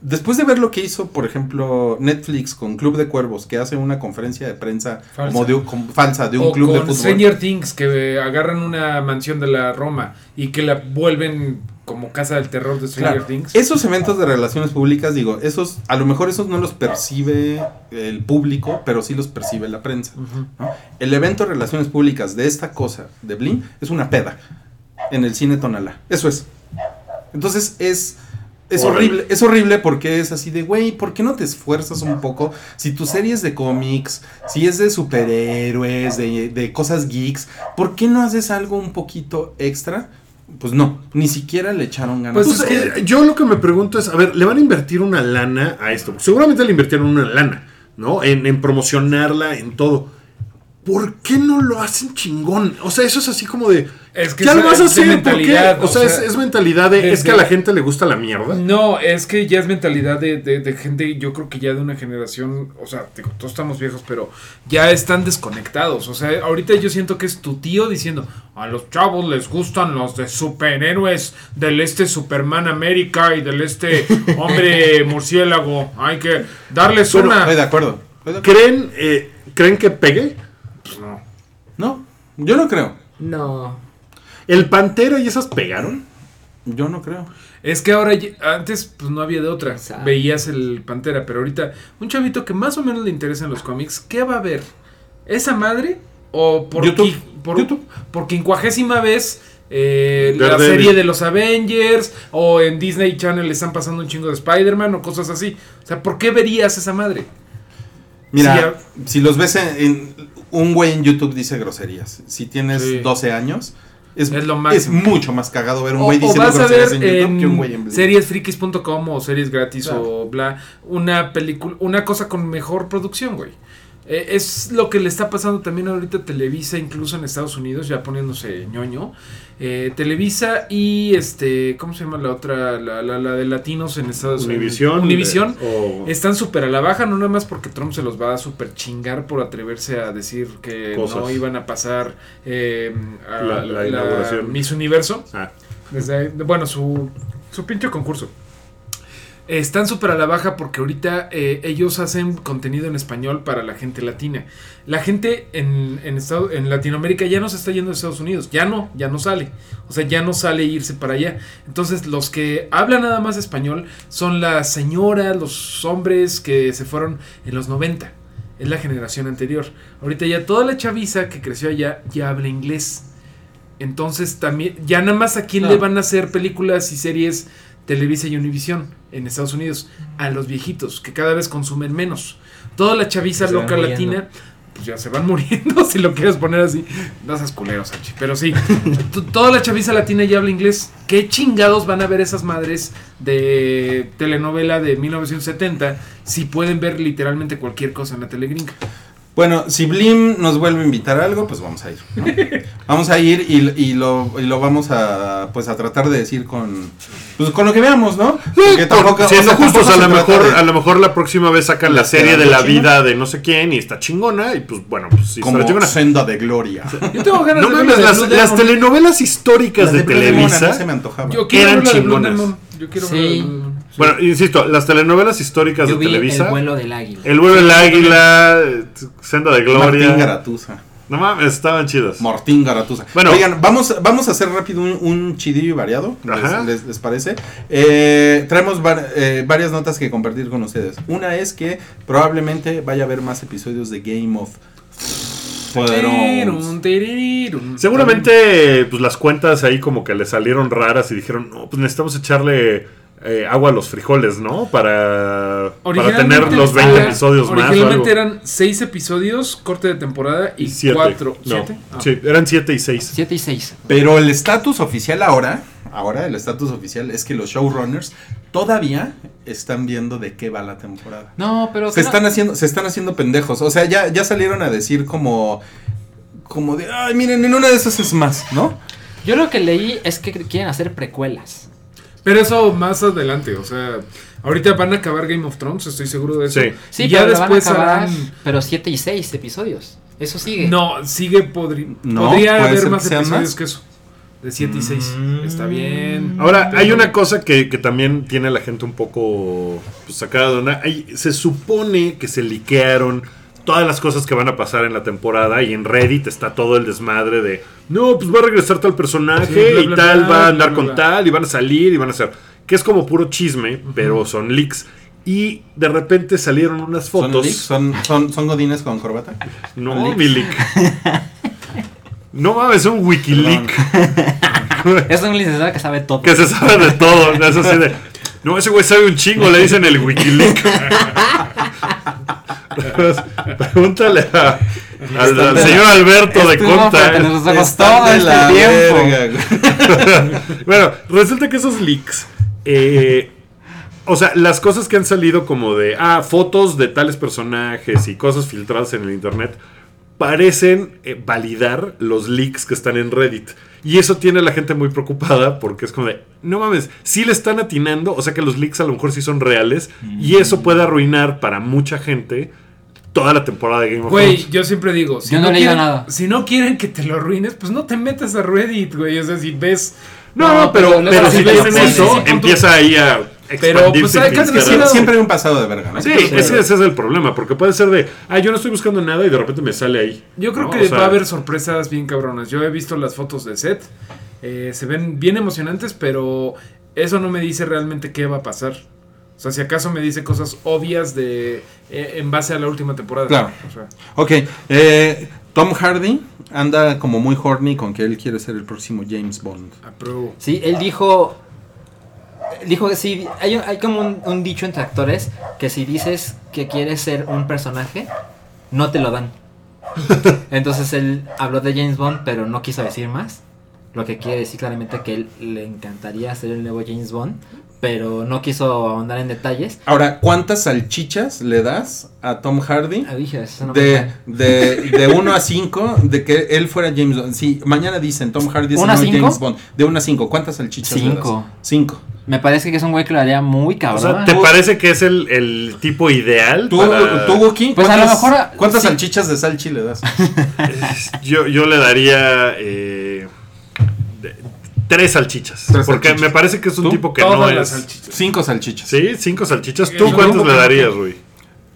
Después de ver lo que hizo, por ejemplo, Netflix con Club de Cuervos, que hace una conferencia de prensa Falsa. como de un- como falsa de un o club de con fútbol. Stranger Things que agarran una mansión de la Roma y que la vuelven como casa del terror de Stranger Claro, Things. esos eventos de relaciones públicas, digo, esos, a lo mejor esos no los percibe el público, pero sí los percibe la prensa. El evento de relaciones públicas de esta cosa, de Blim, es una peda en el cine Tonalá. Eso es. Entonces es, es horrible, es horrible porque es así de, güey, ¿por qué no te esfuerzas un poco? Si tu serie es de cómics, si es de superhéroes, de, de cosas geeks, ¿por qué no haces algo un poquito extra? Pues no, ni siquiera le echaron ganas. Pues, eh, yo lo que me pregunto es, a ver, ¿le van a invertir una lana a esto? Seguramente le invirtieron una lana, ¿no? En, en promocionarla, en todo. ¿Por qué no lo hacen chingón? O sea, eso es así como de... Es que ya es- lo vas a hacer, ¿por qué? O o sea, es, sea, es mentalidad de... Es que a la gente le gusta la mierda. No, es que ya es mentalidad de, de- de gente, yo creo que ya de una generación, o sea, digo, todos estamos viejos, pero ya están desconectados. O sea, ahorita yo siento que es tu tío diciendo, a los chavos les gustan los de superhéroes, del este Superman América y del este hombre murciélago. Hay que darles Bueno, una... Estoy de acuerdo. estoy de acuerdo. ¿Creen, eh, ¿Creen que pegue? Pues no. No, yo no creo. No. ¿El Pantera y esas pegaron? Yo no creo. Es que ahora, antes pues no había de otra. Exacto. Veías el Pantera, pero ahorita un chavito que más o menos le interesan los cómics, ¿qué va a ver? ¿Esa madre? ¿O por, YouTube. qui- por, YouTube. por quincuagésima vez eh, la serie de los Avengers? ¿O en Disney Channel le están pasando un chingo de Spider-Man o cosas así? O sea, ¿por qué verías esa madre? Mira, si los ves en, en- un güey en YouTube dice groserías. Si tienes Sí. 12 años, es, Es lo es mucho más cagado ver un güey diciendo vas a groserías ver en YouTube en que un güey en seriesfrikis.com o series gratis Claro. o bla, una película, una cosa con mejor producción, güey. Eh, es lo que le está pasando también ahorita a Televisa, incluso en Estados Unidos, ya poniéndose ñoño. Eh, Televisa y este, ¿cómo se llama la otra? La, la, la de latinos en Estados Unidos. Univision. Eh, o- Están súper a la baja, no nada más porque Trump se los va a súper chingar por atreverse a decir que Cosas. no iban a pasar eh, a La- la inauguración. Miss Universo. ah, Desde, bueno, su, su pinche concurso. Están súper a la baja porque ahorita eh, ellos hacen contenido en español para la gente latina. La gente en, en, Estado- en Latinoamérica ya no se está yendo a Estados Unidos. Ya no, ya no sale. O sea, ya no sale irse para allá. Entonces, los que hablan nada más español son las señoras, los hombres que se fueron en los 90. Es la generación anterior. Ahorita ya toda la chaviza que creció allá ya habla inglés. Entonces también, ya nada más a quién No. le van a hacer películas y series Televisa y Univision en Estados Unidos. A los viejitos, que cada vez consumen menos. Toda la chaviza loca muriendo. latina, pues ya se van muriendo, si lo quieres poner así. No seas culero. Pero sí, toda la chaviza latina ya habla inglés. ¿Qué chingados van a ver esas madres de telenovela de 1970 si pueden ver literalmente cualquier cosa en la telegringa? Bueno, si Blim nos vuelve a invitar a algo, pues vamos a ir. ¿no? vamos a ir y, y lo, y lo vamos a pues a tratar de decir con pues con lo que veamos, ¿no? Porque tampoco- siendo o sea, justos, a lo mejor, de- a lo mejor la próxima vez sacan la La serie de la vida de no sé quién y está chingona y pues bueno, pues sí como chingona. senda de gloria. Yo tengo ganas No de ver mames, la de las, las telenovelas históricas La de, mí Televisa. se me antojaba. Yo quiero eran ver la de chingonas. Yo quiero ver Sí. la Bueno, insisto, las telenovelas históricas Yo de vi Televisa. el vuelo del águila. El vuelo del águila, Senda de Martín Gloria. Garatusa. No mames, estaban chidas. Martín Garatusa. Bueno. Oigan, vamos, vamos a hacer rápido un, un chidillo y variado. Ajá. ¿Les, les- les parece? Eh, traemos var- eh, varias notas que compartir con ustedes. Una es que probablemente vaya a haber más episodios de Game of. Seguramente, pues las cuentas ahí como que le salieron raras y dijeron, no, pues necesitamos echarle eh, agua a los frijoles, ¿no? Para, para tener los 20 era- episodios más. Originalmente eran 6 episodios, corte de temporada y Siete. 4. No, ¿Siete? Ah. Sí, eran 7 y 6. 7 y 6. Pero el estatus oficial ahora, ahora el estatus oficial es que los showrunners todavía están viendo de qué va la temporada. No, pero. Se no- están haciendo, se están haciendo pendejos. O sea, ya, ya salieron a decir como, como de, ay, miren, en una de esas es más, ¿no? Yo lo que leí es que quieren hacer precuelas. Pero eso más adelante, o sea, ahorita van a acabar Game of Thrones, estoy seguro de eso. Sí. Sí, y ya pero lo van a después acabar, harán... Pero 7 y 6 episodios. Eso sigue. No, sigue, podri- No, podría haber ser más episodios más. que eso. De 7 y 6. Mm. Está bien. Ahora, hay una cosa que, que también tiene a la gente un poco pues, sacada de onda. Hay- se supone que se liquearon todas las cosas que van a pasar en la temporada y en Reddit está todo el desmadre de, no, pues va a regresar tal personaje Sí, bla, y bla, tal, bla, va a andar bla, con bla. tal y van a salir y van a hacer, que es como puro chisme, pero son leaks. Y de repente salieron unas Son, fotos. leaks, son, son, son godines con corbata. No, mi leak. No mames, es un Wikileak. Es un licenciado que sabe todo. Que se sabe de todo. ¿no? Es así de. No, ese güey sabe un chingo, le dicen el Wikileak. Pregúntale a- al, al señor Alberto de Conta. frente a nuestros ojos Están todo de este la tiempo. Bueno, resulta que esos leaks. eh, o sea, las cosas que han salido como de. Ah, fotos de tales personajes y cosas filtradas en el internet. Parecen eh, validar los leaks que están en Reddit. Y eso tiene a la gente muy preocupada porque es como de, no mames, sí le están atinando, o sea que los leaks a lo mejor sí son reales y eso puede arruinar para mucha gente toda la temporada de Game of Güey, Thrones. yo siempre digo, si Yo no no, quieren, nada. si no quieren que te lo arruines, pues no te metas a Reddit, güey. O sea, si ves. No, No, pero, pero pero, luego si lo eso, empieza ahí a Pero, expandirse pues, hay que. Siempre, siempre hay un pasado de verga, ¿no? Sí, ese, ese es el problema, porque puede ser de, ah, yo no estoy buscando nada y de repente me sale ahí. Yo creo ¿no? que O sea, va a haber sorpresas bien cabronas. Yo he visto las fotos de set. eh, se ven bien emocionantes, pero eso no me dice realmente qué va a pasar. O sea, si acaso me dice cosas obvias de eh, en base a la última temporada. Claro. O sea, Ok, eh, Tom Hardy anda como muy horny con que él quiere ser el próximo James Bond. apruebo. Sí, él dijo. Dijo que sí. Hay, hay como un, un dicho entre actores que si dices que quieres ser un personaje, no te lo dan. Entonces él habló de James Bond, pero no quiso decir más. lo que quiere decir claramente que él le encantaría ser el nuevo James Bond, pero no quiso ahondar en detalles. Ahora, ¿cuántas salchichas le das a Tom Hardy? Ah, dije, eso no me De, de, de 1 a 5, de que él fuera James Bond. Sí, mañana dicen Tom Hardy es el ¿Uno a nuevo cinco? James Bond. De 1 a 5, ¿cuántas salchichas le das? Cinco. 5. Me parece que es un güey que lo haría muy O cabrón. sea, ¿te parece que es el, el tipo ideal? ¿Tú, para- tú Wookie, Pues a lo ¿cuántas- mejor, ¿Cuántas sí. salchichas de salchi le das? Yo, yo le daría eh, tres salchichas. Tres porque salchichas. me parece que es un ¿Tú? tipo que Todas no las es. salchichas. 5 salchichas. Sí, cinco salchichas. Eh, ¿Tú yo cuántos le darías, Rui?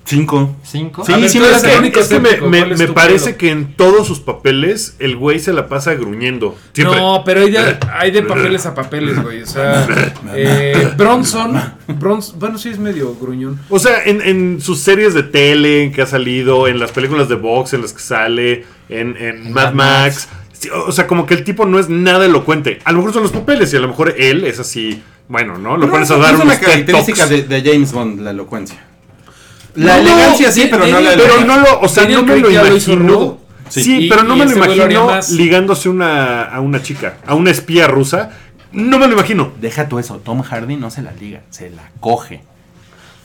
5. ¿Cinco? Sí, ver, sí que- Es que me, escéptico, me- ¿cuál es me tu parece que en todos sus papeles el güey se la pasa gruñendo. Siempre. No, pero hay de, hay de papeles a papeles, güey. O sea, eh, Bronson, Bronson, bueno, sí es medio gruñón. O sea, en, en sus series de tele en que ha salido, en las películas de box en las que sale, en, en Mad Mad Max. Sí, o sea, como que el tipo no es nada elocuente. A lo mejor son los papeles y a lo mejor él es así. Bueno, ¿no? Lo pones a dar es una característica de, de James Bond, la elocuencia. La No, elegancia sí, de- pero no la Pero no lo, o sea, no me lo imagino. Sí, Sí. Y- pero no me lo imagino ligándose una, a una chica, a una espía rusa. No me lo imagino. Deja tú eso, Tom Hardy no se la liga, se la coge.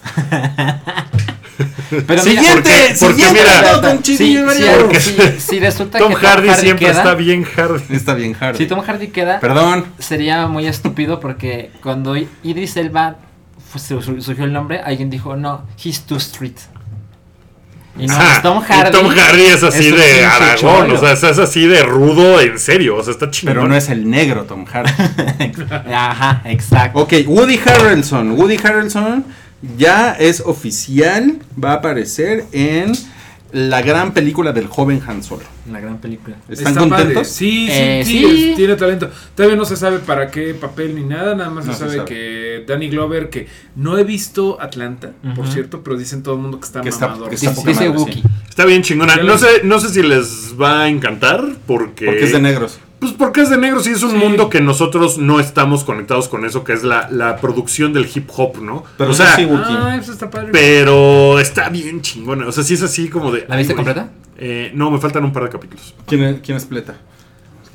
Pero Siguiente, porque- resulta Tom que Hardy siempre queda, está bien Hardy. Está bien Hardy. Si Tom Hardy queda, Perdón. sería muy estúpido porque cuando Idris Elba surgió el nombre, alguien dijo, no, he's too street. Y no, Ah, es Tom y Hardy. Tom Hardy es así un de Aragón, o sea, es, es así de rudo, en serio, o sea, está chingón. Pero no es el negro Tom Hardy. Ajá, exacto. ok, Woody Harrelson. Woody Harrelson ya es oficial. Va a aparecer en la gran película del joven Han Solo. Una gran película. ¿Están Está contentos? padre. Sí, sí, Eh, sí, sí. es- tiene talento. Todavía no se sabe para qué papel ni nada, nada más No se se sabe, sabe. que Danny Glover, que no he visto Atlanta, por cierto, pero dicen todo el mundo que está Que está- mamador. que está madre, sí. Está bien chingona. No sé, no sé si les va a encantar porque... Porque es de negros. Pues porque es de negros y es un Sí. mundo que nosotros no estamos conectados con eso, que es la, la producción del hip hop, ¿no? Pero o sea, sí. Ah, eso está padre. pero está bien chingona. O sea, sí es así como de... ¿La viste completa? Eh, no, me faltan un par de capítulos. ¿Quién es, quién es Pleta?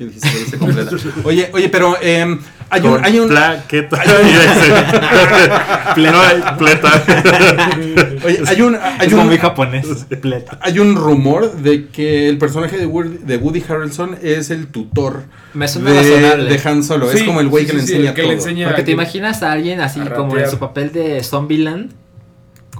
Es que dijiste que viste completa. Oye, oye, pero em, hay un, hay un, plaqueta. pleta. oye, hay un, hay Es como un, muy japonés. hay un rumor de que el personaje de Woody, de Woody Harrelson es el tutor Me suena de, Han Solo. es como el güey sí, que le sí, enseña el que todo. le enseña- Porque te imaginas a alguien así a como en su papel de Zombieland,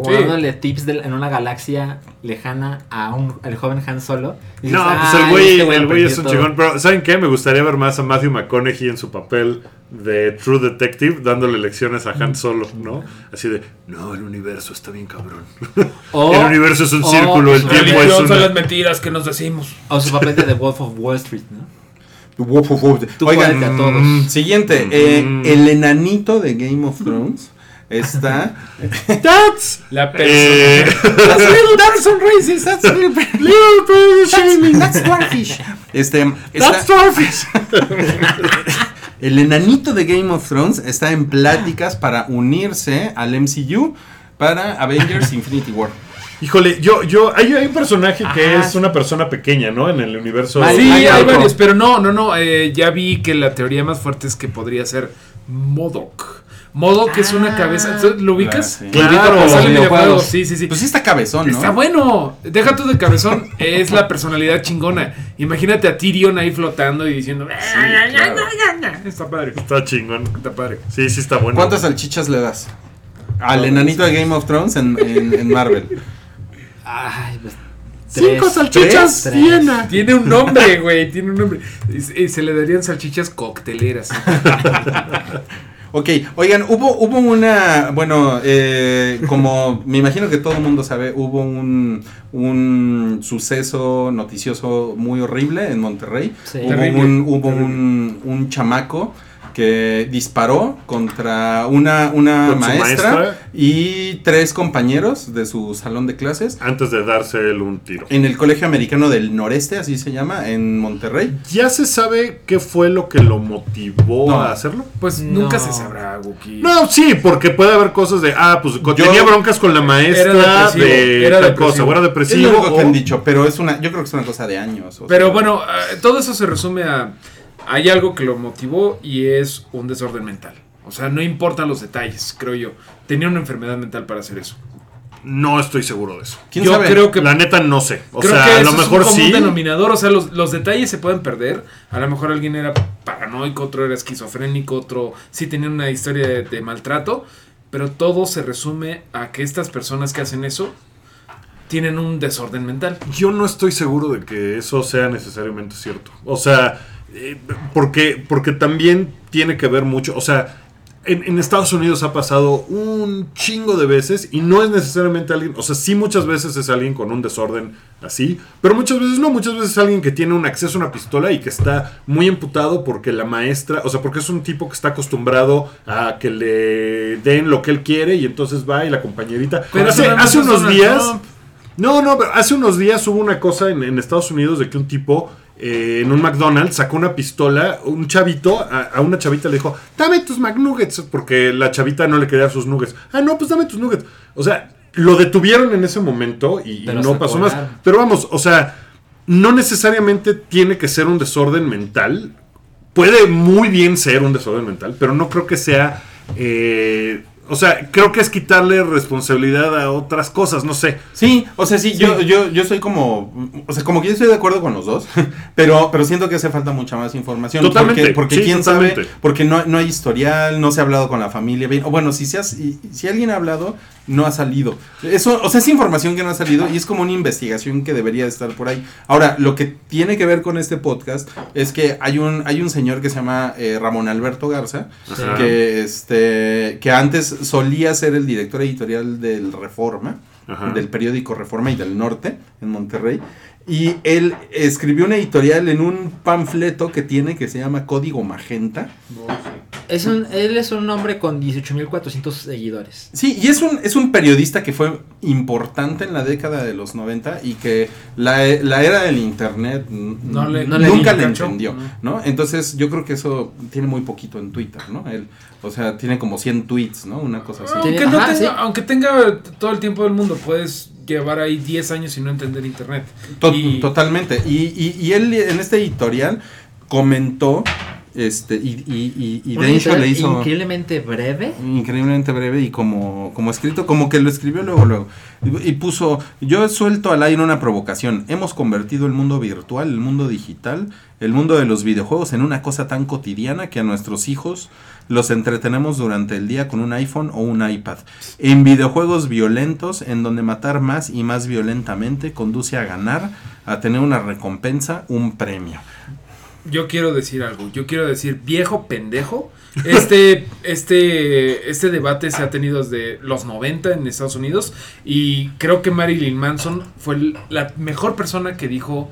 como Sí. dándole tips de- en una galaxia lejana a un al joven Han Solo. Y dices, No, pues "Ay, el güey, este el güey es un todo". chingón. Pero, ¿saben qué? Me gustaría ver más a Matthew McConaughey en su papel de True Detective, dándole lecciones a Han Solo, ¿no? Así de, no, el universo está bien cabrón. O- el universo es un o círculo, el tiempo es Religión son las una... mentiras que nos decimos. O su papel de The Wolf of Wall Street, ¿no? Oigan, cuélate a todos. mm, siguiente. eh, Mm. el enanito de Game of Thrones está. That's... La persona. Eh, that's some racist, that's little shaming. That's dwarfish. Este, That's está- Starfish. el enanito de Game of Thrones está en pláticas para unirse al MCU para Avengers Infinity War. Híjole, yo, yo, hay, hay un personaje que es una persona pequeña, ¿no? En el universo. Vale. Sí, Hay varios, pero no, no, no. eh, ya vi que la teoría más fuerte es que podría ser Modok. Modok es una Ah. cabeza. ¿tú ¿Lo ubicas? Ah, sí. Claro, Sale videojuegos, videojuegos. Sí, sí, sí. Pues sí está cabezón, ¿no? Está bueno. Deja tú de cabezón. es la personalidad chingona. Imagínate a Tyrion ahí flotando y diciendo. Está padre. Está chingón. Está padre. Sí, sí está bueno. ¿Cuántas salchichas le das? Al enanito de Game of Thrones en, en- en Marvel. Ay, pues. Cinco salchichas Tres. Viena. Tiene un nombre, güey. Tiene un nombre. Y- y se le darían salchichas cocteleras. Ok, oigan, hubo, hubo una, bueno, eh, como me imagino que todo el mundo sabe, hubo un, un suceso noticioso muy horrible en Monterrey. Sí. Hubo, Terrible, un, hubo un, un chamaco que disparó contra una, una maestra, maestra. y tres compañeros de su salón de clases Antes de darse él un tiro. en el Colegio Americano del Noreste, así se llama, en Monterrey. ¿Ya se sabe qué fue lo que lo motivó No. a hacerlo? Pues No. nunca se sabrá, Wookie. No, sí, porque puede haber cosas de, ah, pues Yo- tenía broncas con la maestra depresivo, de era tal depresivo. cosa, o era Es lo depresivo. que o- han dicho, pero es una, yo creo que es una cosa de años. o Pero sea. bueno, eh, todo eso se resume a. hay algo que lo motivó y es un desorden mental. O sea, no importan los detalles, creo yo. Tenía una enfermedad mental para hacer eso. No estoy seguro de eso. ¿Quién yo sabe? creo que La neta no sé. O Creo sea, que a lo mejor es un común sí. denominador, o sea, los, los detalles se pueden perder. A lo mejor alguien era paranoico, otro era esquizofrénico, otro sí tenía una historia de, de maltrato, pero todo se resume a que estas personas que hacen eso tienen un desorden mental. Yo no estoy seguro de que eso sea necesariamente cierto. O sea, eh, porque, porque también tiene que ver mucho. O sea, en, en Estados Unidos ha pasado un chingo de veces y no es necesariamente alguien. O sea, sí, muchas veces es alguien con un desorden así, pero muchas veces no. Muchas veces es alguien que tiene un acceso a una pistola y que está muy emputado porque la maestra. O sea, porque es un tipo que está acostumbrado a que le den lo que él quiere y entonces va y la compañerita. Pero hace, hace unos días. No, no, pero hace unos días hubo una cosa en, en Estados Unidos de que un tipo eh, en un McDonald's sacó una pistola, un chavito, a, a una chavita le dijo, dame tus McNuggets, porque la chavita no le quería sus nuggets. Ah, no, pues dame tus nuggets. O sea, lo detuvieron en ese momento y, Pero no pasó más. Pero vamos, o sea, no necesariamente tiene que ser un desorden mental. Puede muy bien ser un desorden mental, pero no creo que sea... eh, o sea, creo que es quitarle responsabilidad a otras cosas, no sé. Sí, o sea, sí, Yo, yo, yo soy como, o sea, como que yo estoy de acuerdo con los dos, pero, pero siento que hace falta mucha más información. Totalmente, Porque, porque sí, quién totalmente. sabe, porque no, no hay historial, no se ha hablado con la familia, bien, o bueno, si, se ha- si, si alguien ha hablado, no ha salido. Eso, o sea, es información que no ha salido y es como una investigación que debería estar por ahí. Ahora, lo que tiene que ver con este podcast es que hay un, hay un señor que se llama eh, Ramón Alberto Garza, que, este, que antes solía ser el director editorial del Reforma, Ajá. del periódico Reforma y del Norte, en Monterrey. Y él escribió una editorial en un panfleto que tiene que se llama Código Magenta. Es un, él es un hombre con 18.400 seguidores. Sí, y es un, es un periodista que fue importante en la década de los 90 y que la, la era del internet n- No le- no le nunca le entendió, ¿no? Entonces yo creo que eso tiene muy poquito en Twitter, ¿no? Él, o sea, tiene como 100 tweets, ¿no? Una cosa así. Aunque, Tiene- no ajá, tenga, sí. aunque tenga todo el tiempo del mundo, puedes llevar ahí 10 años y no entender internet. To- Y- Totalmente. Y, y, y él en este editorial comentó, este, y, y, y, y de hecho le hizo increíblemente breve. increíblemente breve y como, como escrito, como que lo escribió luego, luego. Y, y puso, yo suelto al aire una provocación. Hemos convertido el mundo virtual, el mundo digital, el mundo de los videojuegos en una cosa tan cotidiana que a nuestros hijos los entretenemos durante el día con un iPhone o un iPad. En videojuegos violentos, en donde matar más y más violentamente conduce a ganar, a tener una recompensa, un premio. Yo quiero decir algo. Yo quiero decir, viejo pendejo. Este, este, este debate se ha tenido desde los 90 en Estados Unidos. Y creo que Marilyn Manson fue la mejor persona que dijo.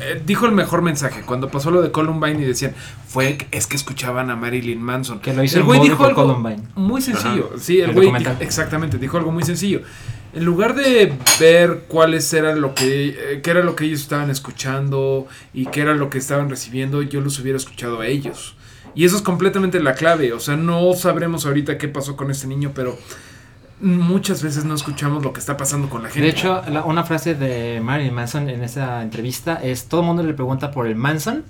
eh, Dijo el mejor mensaje cuando pasó lo de Columbine y decían fue es que escuchaban a Marilyn Manson. Que lo hizo el güey dijo algo Columbine. muy sencillo. Sí, el El güey exactamente dijo algo muy sencillo. En lugar de ver cuáles eran lo que eh, qué era lo que ellos estaban escuchando y qué era lo que estaban recibiendo, yo los hubiera escuchado a ellos. Y eso es completamente la clave. O sea, no sabremos ahorita qué pasó con este niño, pero muchas veces no escuchamos lo que está pasando con la gente. De hecho, la- una frase de Marilyn Manson en esa entrevista es: todo el mundo le pregunta por el Manson,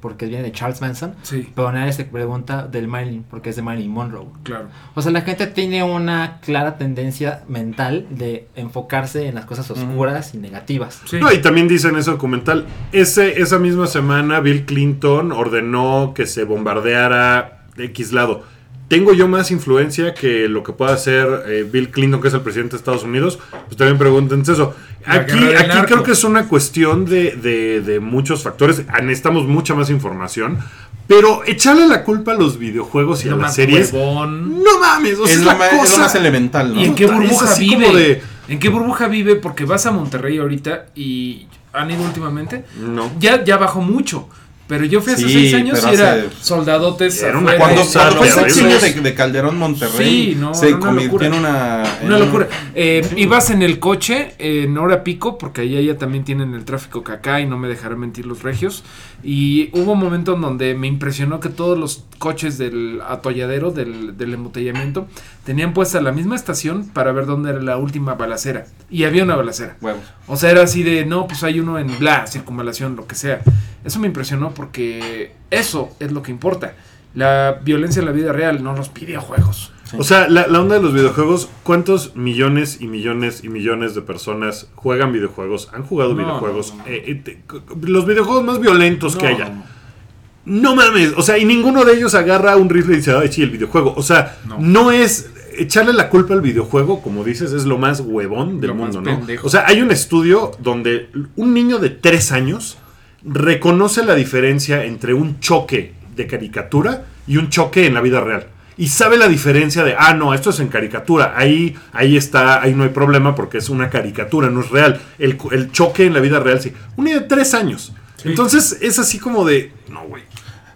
porque viene de Charles Manson, sí, pero nadie se pregunta del Marilyn, porque es de Marilyn Monroe. claro. O sea, la gente tiene una clara tendencia mental de enfocarse en las cosas oscuras y negativas. Sí. No, y también dice en ese documental, ese, esa misma semana Bill Clinton ordenó que se bombardeara X lado. ¿Tengo yo más influencia que lo que pueda hacer eh, Bill Clinton, que es el presidente de Estados Unidos? Pues también pregúntense eso. Aquí, creo que es una cuestión de, de- de muchos factores. Ah, Necesitamos mucha más información. Pero echarle la culpa a los videojuegos y Lo a las más series... huevón. No mames, o sea, Es la ma- es lo cosa... más elemental, ¿no? ¿Y en qué burbuja vive? de- ¿En qué burbuja vive? Porque vas a Monterrey ahorita y han ido últimamente. No. Ya, ya bajó mucho. Pero yo fui hace Sí, seis años y era soldadotes. Era una afuera, Cuando, y- cosa cuando fue el horrible. sexenio de, de Calderón Monterrey, Sí, no, se era una convirtió locura. en una... en Una un- locura. Eh, ibas en el coche en hora pico, porque allá ya también tienen el tráfico que acá y no me dejarán mentir los regios. Y hubo un momento en donde me impresionó que todos los coches del atolladero, del, del embotellamiento, tenían puesta la misma estación para ver dónde era la última balacera. Y había una balacera. Huevos. O sea, era así de, no, pues hay uno en bla, circunvalación, lo que sea. Eso me impresionó porque eso es lo que importa. La violencia en la vida real, no los videojuegos. O sea, la, la onda de los videojuegos, ¿cuántos millones y millones y millones de personas juegan videojuegos? Han jugado No, videojuegos. no, no. Eh, eh, te- los videojuegos más violentos que haya. no. Mames, o sea, y ninguno de ellos agarra un rifle y dice, ay, sí, el videojuego. O sea, no, es echarle la culpa al videojuego, como dices, es lo más huevón del Lo mundo, ¿no? pendejo. O sea, hay un estudio donde un niño de tres años reconoce la diferencia entre un choque de caricatura y un choque en la vida real. Y sabe la diferencia de, ah, no, esto es en caricatura. Ahí, ahí está, ahí no hay problema porque es una caricatura, no es real. El, el choque en la vida real, sí. Un niño de tres años. Entonces es así como de, no, güey.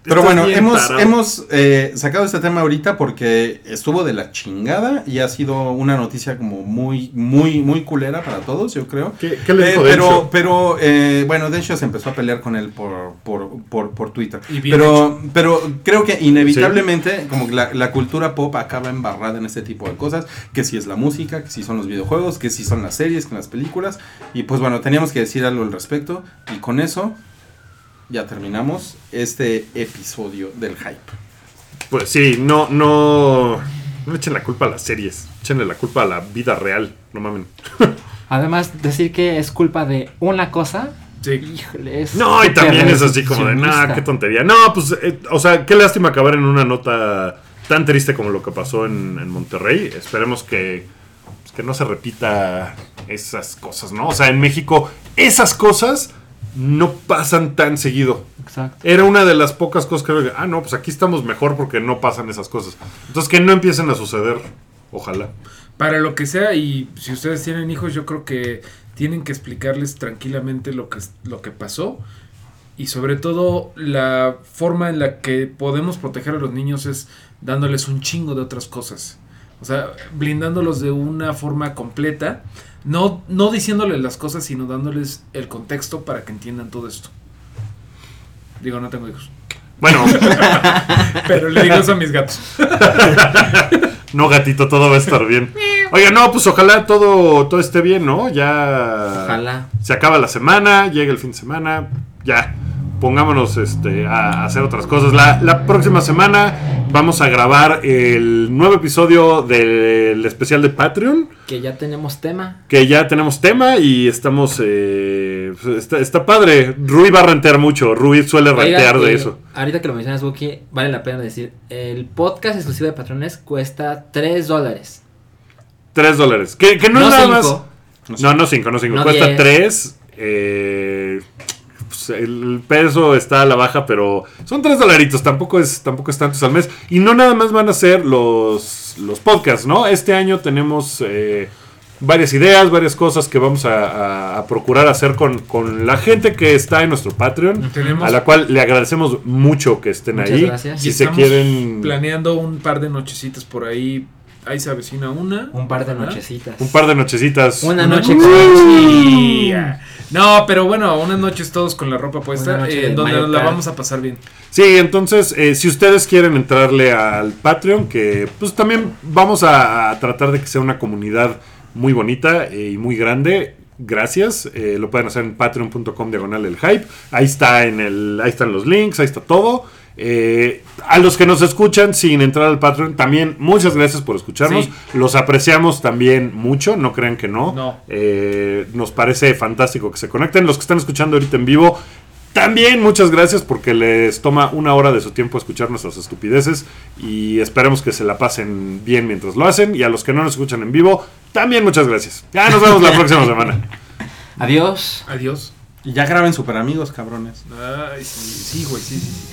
Pero estás bueno, hemos, tarado". hemos eh, sacado este tema ahorita porque estuvo de la chingada y ha sido una noticia como muy, muy, muy culera para todos, yo creo. ¿Qué, qué le Eh, dijo pero, pero eh, bueno, Densho se empezó a pelear con él por, por, por, por Twitter. Y Pero, pero creo que inevitablemente, como que la, la cultura pop acaba embarrada en este tipo de cosas, que si es la música, que si son los videojuegos, que si son las series, que las películas. Y pues bueno, teníamos que decir algo al respecto. Y con eso ya terminamos este episodio del hype. Pues sí, no, no. No echen la culpa a las series. Echenle la culpa a la vida real. No mamen. Además, decir que es culpa de una cosa, Sí. híjole, es No, y también es así como de, nah, reduccionista. qué tontería. No, pues, eh, o sea, qué lástima acabar en una nota tan triste como lo que pasó en, en Monterrey. Esperemos que, pues, que no se repita esas cosas, ¿no? O sea, en México, esas cosas no pasan tan seguido. Exacto. Era una de las pocas cosas que, ah, no, pues aquí estamos mejor porque no pasan esas cosas. Entonces, que no empiecen a suceder. Ojalá. Para lo que sea, y si ustedes tienen hijos, yo creo que tienen que explicarles tranquilamente lo que, lo que pasó. Y sobre todo, la forma en la que podemos proteger a los niños es dándoles un chingo de otras cosas. O sea, blindándolos de una forma completa. No, no diciéndoles las cosas, sino dándoles el contexto para que entiendan todo esto. Digo, no tengo hijos. Bueno, Pero le digo eso a mis gatos. no, gatito, todo va a estar bien. Oiga, no, pues ojalá todo, todo esté bien, ¿no? Ya. Ojalá. Se acaba la semana, llega el fin de semana, ya. Pongámonos este, a hacer otras cosas. La, la próxima semana vamos a grabar el nuevo episodio del especial de Patreon. Que ya tenemos tema. Que ya tenemos tema y estamos. eh, pues, está, está padre. Rui va a rentear mucho. Rui suele rentear de eh, eso. Ahorita que lo mencionas, Wookie, vale la pena decir, el podcast exclusivo de patrones cuesta 3 dólares. 3 dólares. Que, que no, No es nada cinco. más. No, no 5, no 5. No Cuesta diez. 3. Pues, el peso está a la baja, pero son 3 dolaritos. Tampoco es, tampoco es tantos al mes. Y no nada más van a ser los, los podcasts, ¿no? Este año tenemos eh, varias ideas, varias cosas que vamos a, a- a procurar hacer con, con la gente que está en nuestro Patreon. Tenemos- A la cual le agradecemos mucho que estén Muchas ahí. gracias. Si Y se estamos quieren. planeando un par de nochecitas por ahí. Ahí se avecina una. Un par de ¿verdad? nochecitas. Un par de nochecitas. Una noche noche con... No, pero bueno, unas noches todos con la ropa puesta, eh, donde nos la vamos a pasar bien. Sí, entonces, eh, si ustedes quieren entrarle al Patreon, que pues también vamos a, a tratar de que sea una comunidad muy bonita eh, y muy grande. Gracias. eh, lo pueden hacer en patreon.com diagonal el hype. Ahí está en el, ahí están los links, ahí está todo. Eh, a los que nos escuchan sin entrar al Patreon, también muchas gracias por escucharnos. Sí. Los apreciamos también mucho, no crean que no. No. Eh, nos parece fantástico que se conecten. Los que están escuchando ahorita en vivo, también muchas gracias porque les toma una hora de su tiempo escuchar nuestras estupideces y esperemos que se la pasen bien mientras lo hacen. Y a los que no nos escuchan en vivo, también muchas gracias. Ya nos vemos la próxima semana. Adiós. Adiós. Y ya graben super amigos, cabrones. Ay, sí, sí, güey, sí, sí, sí.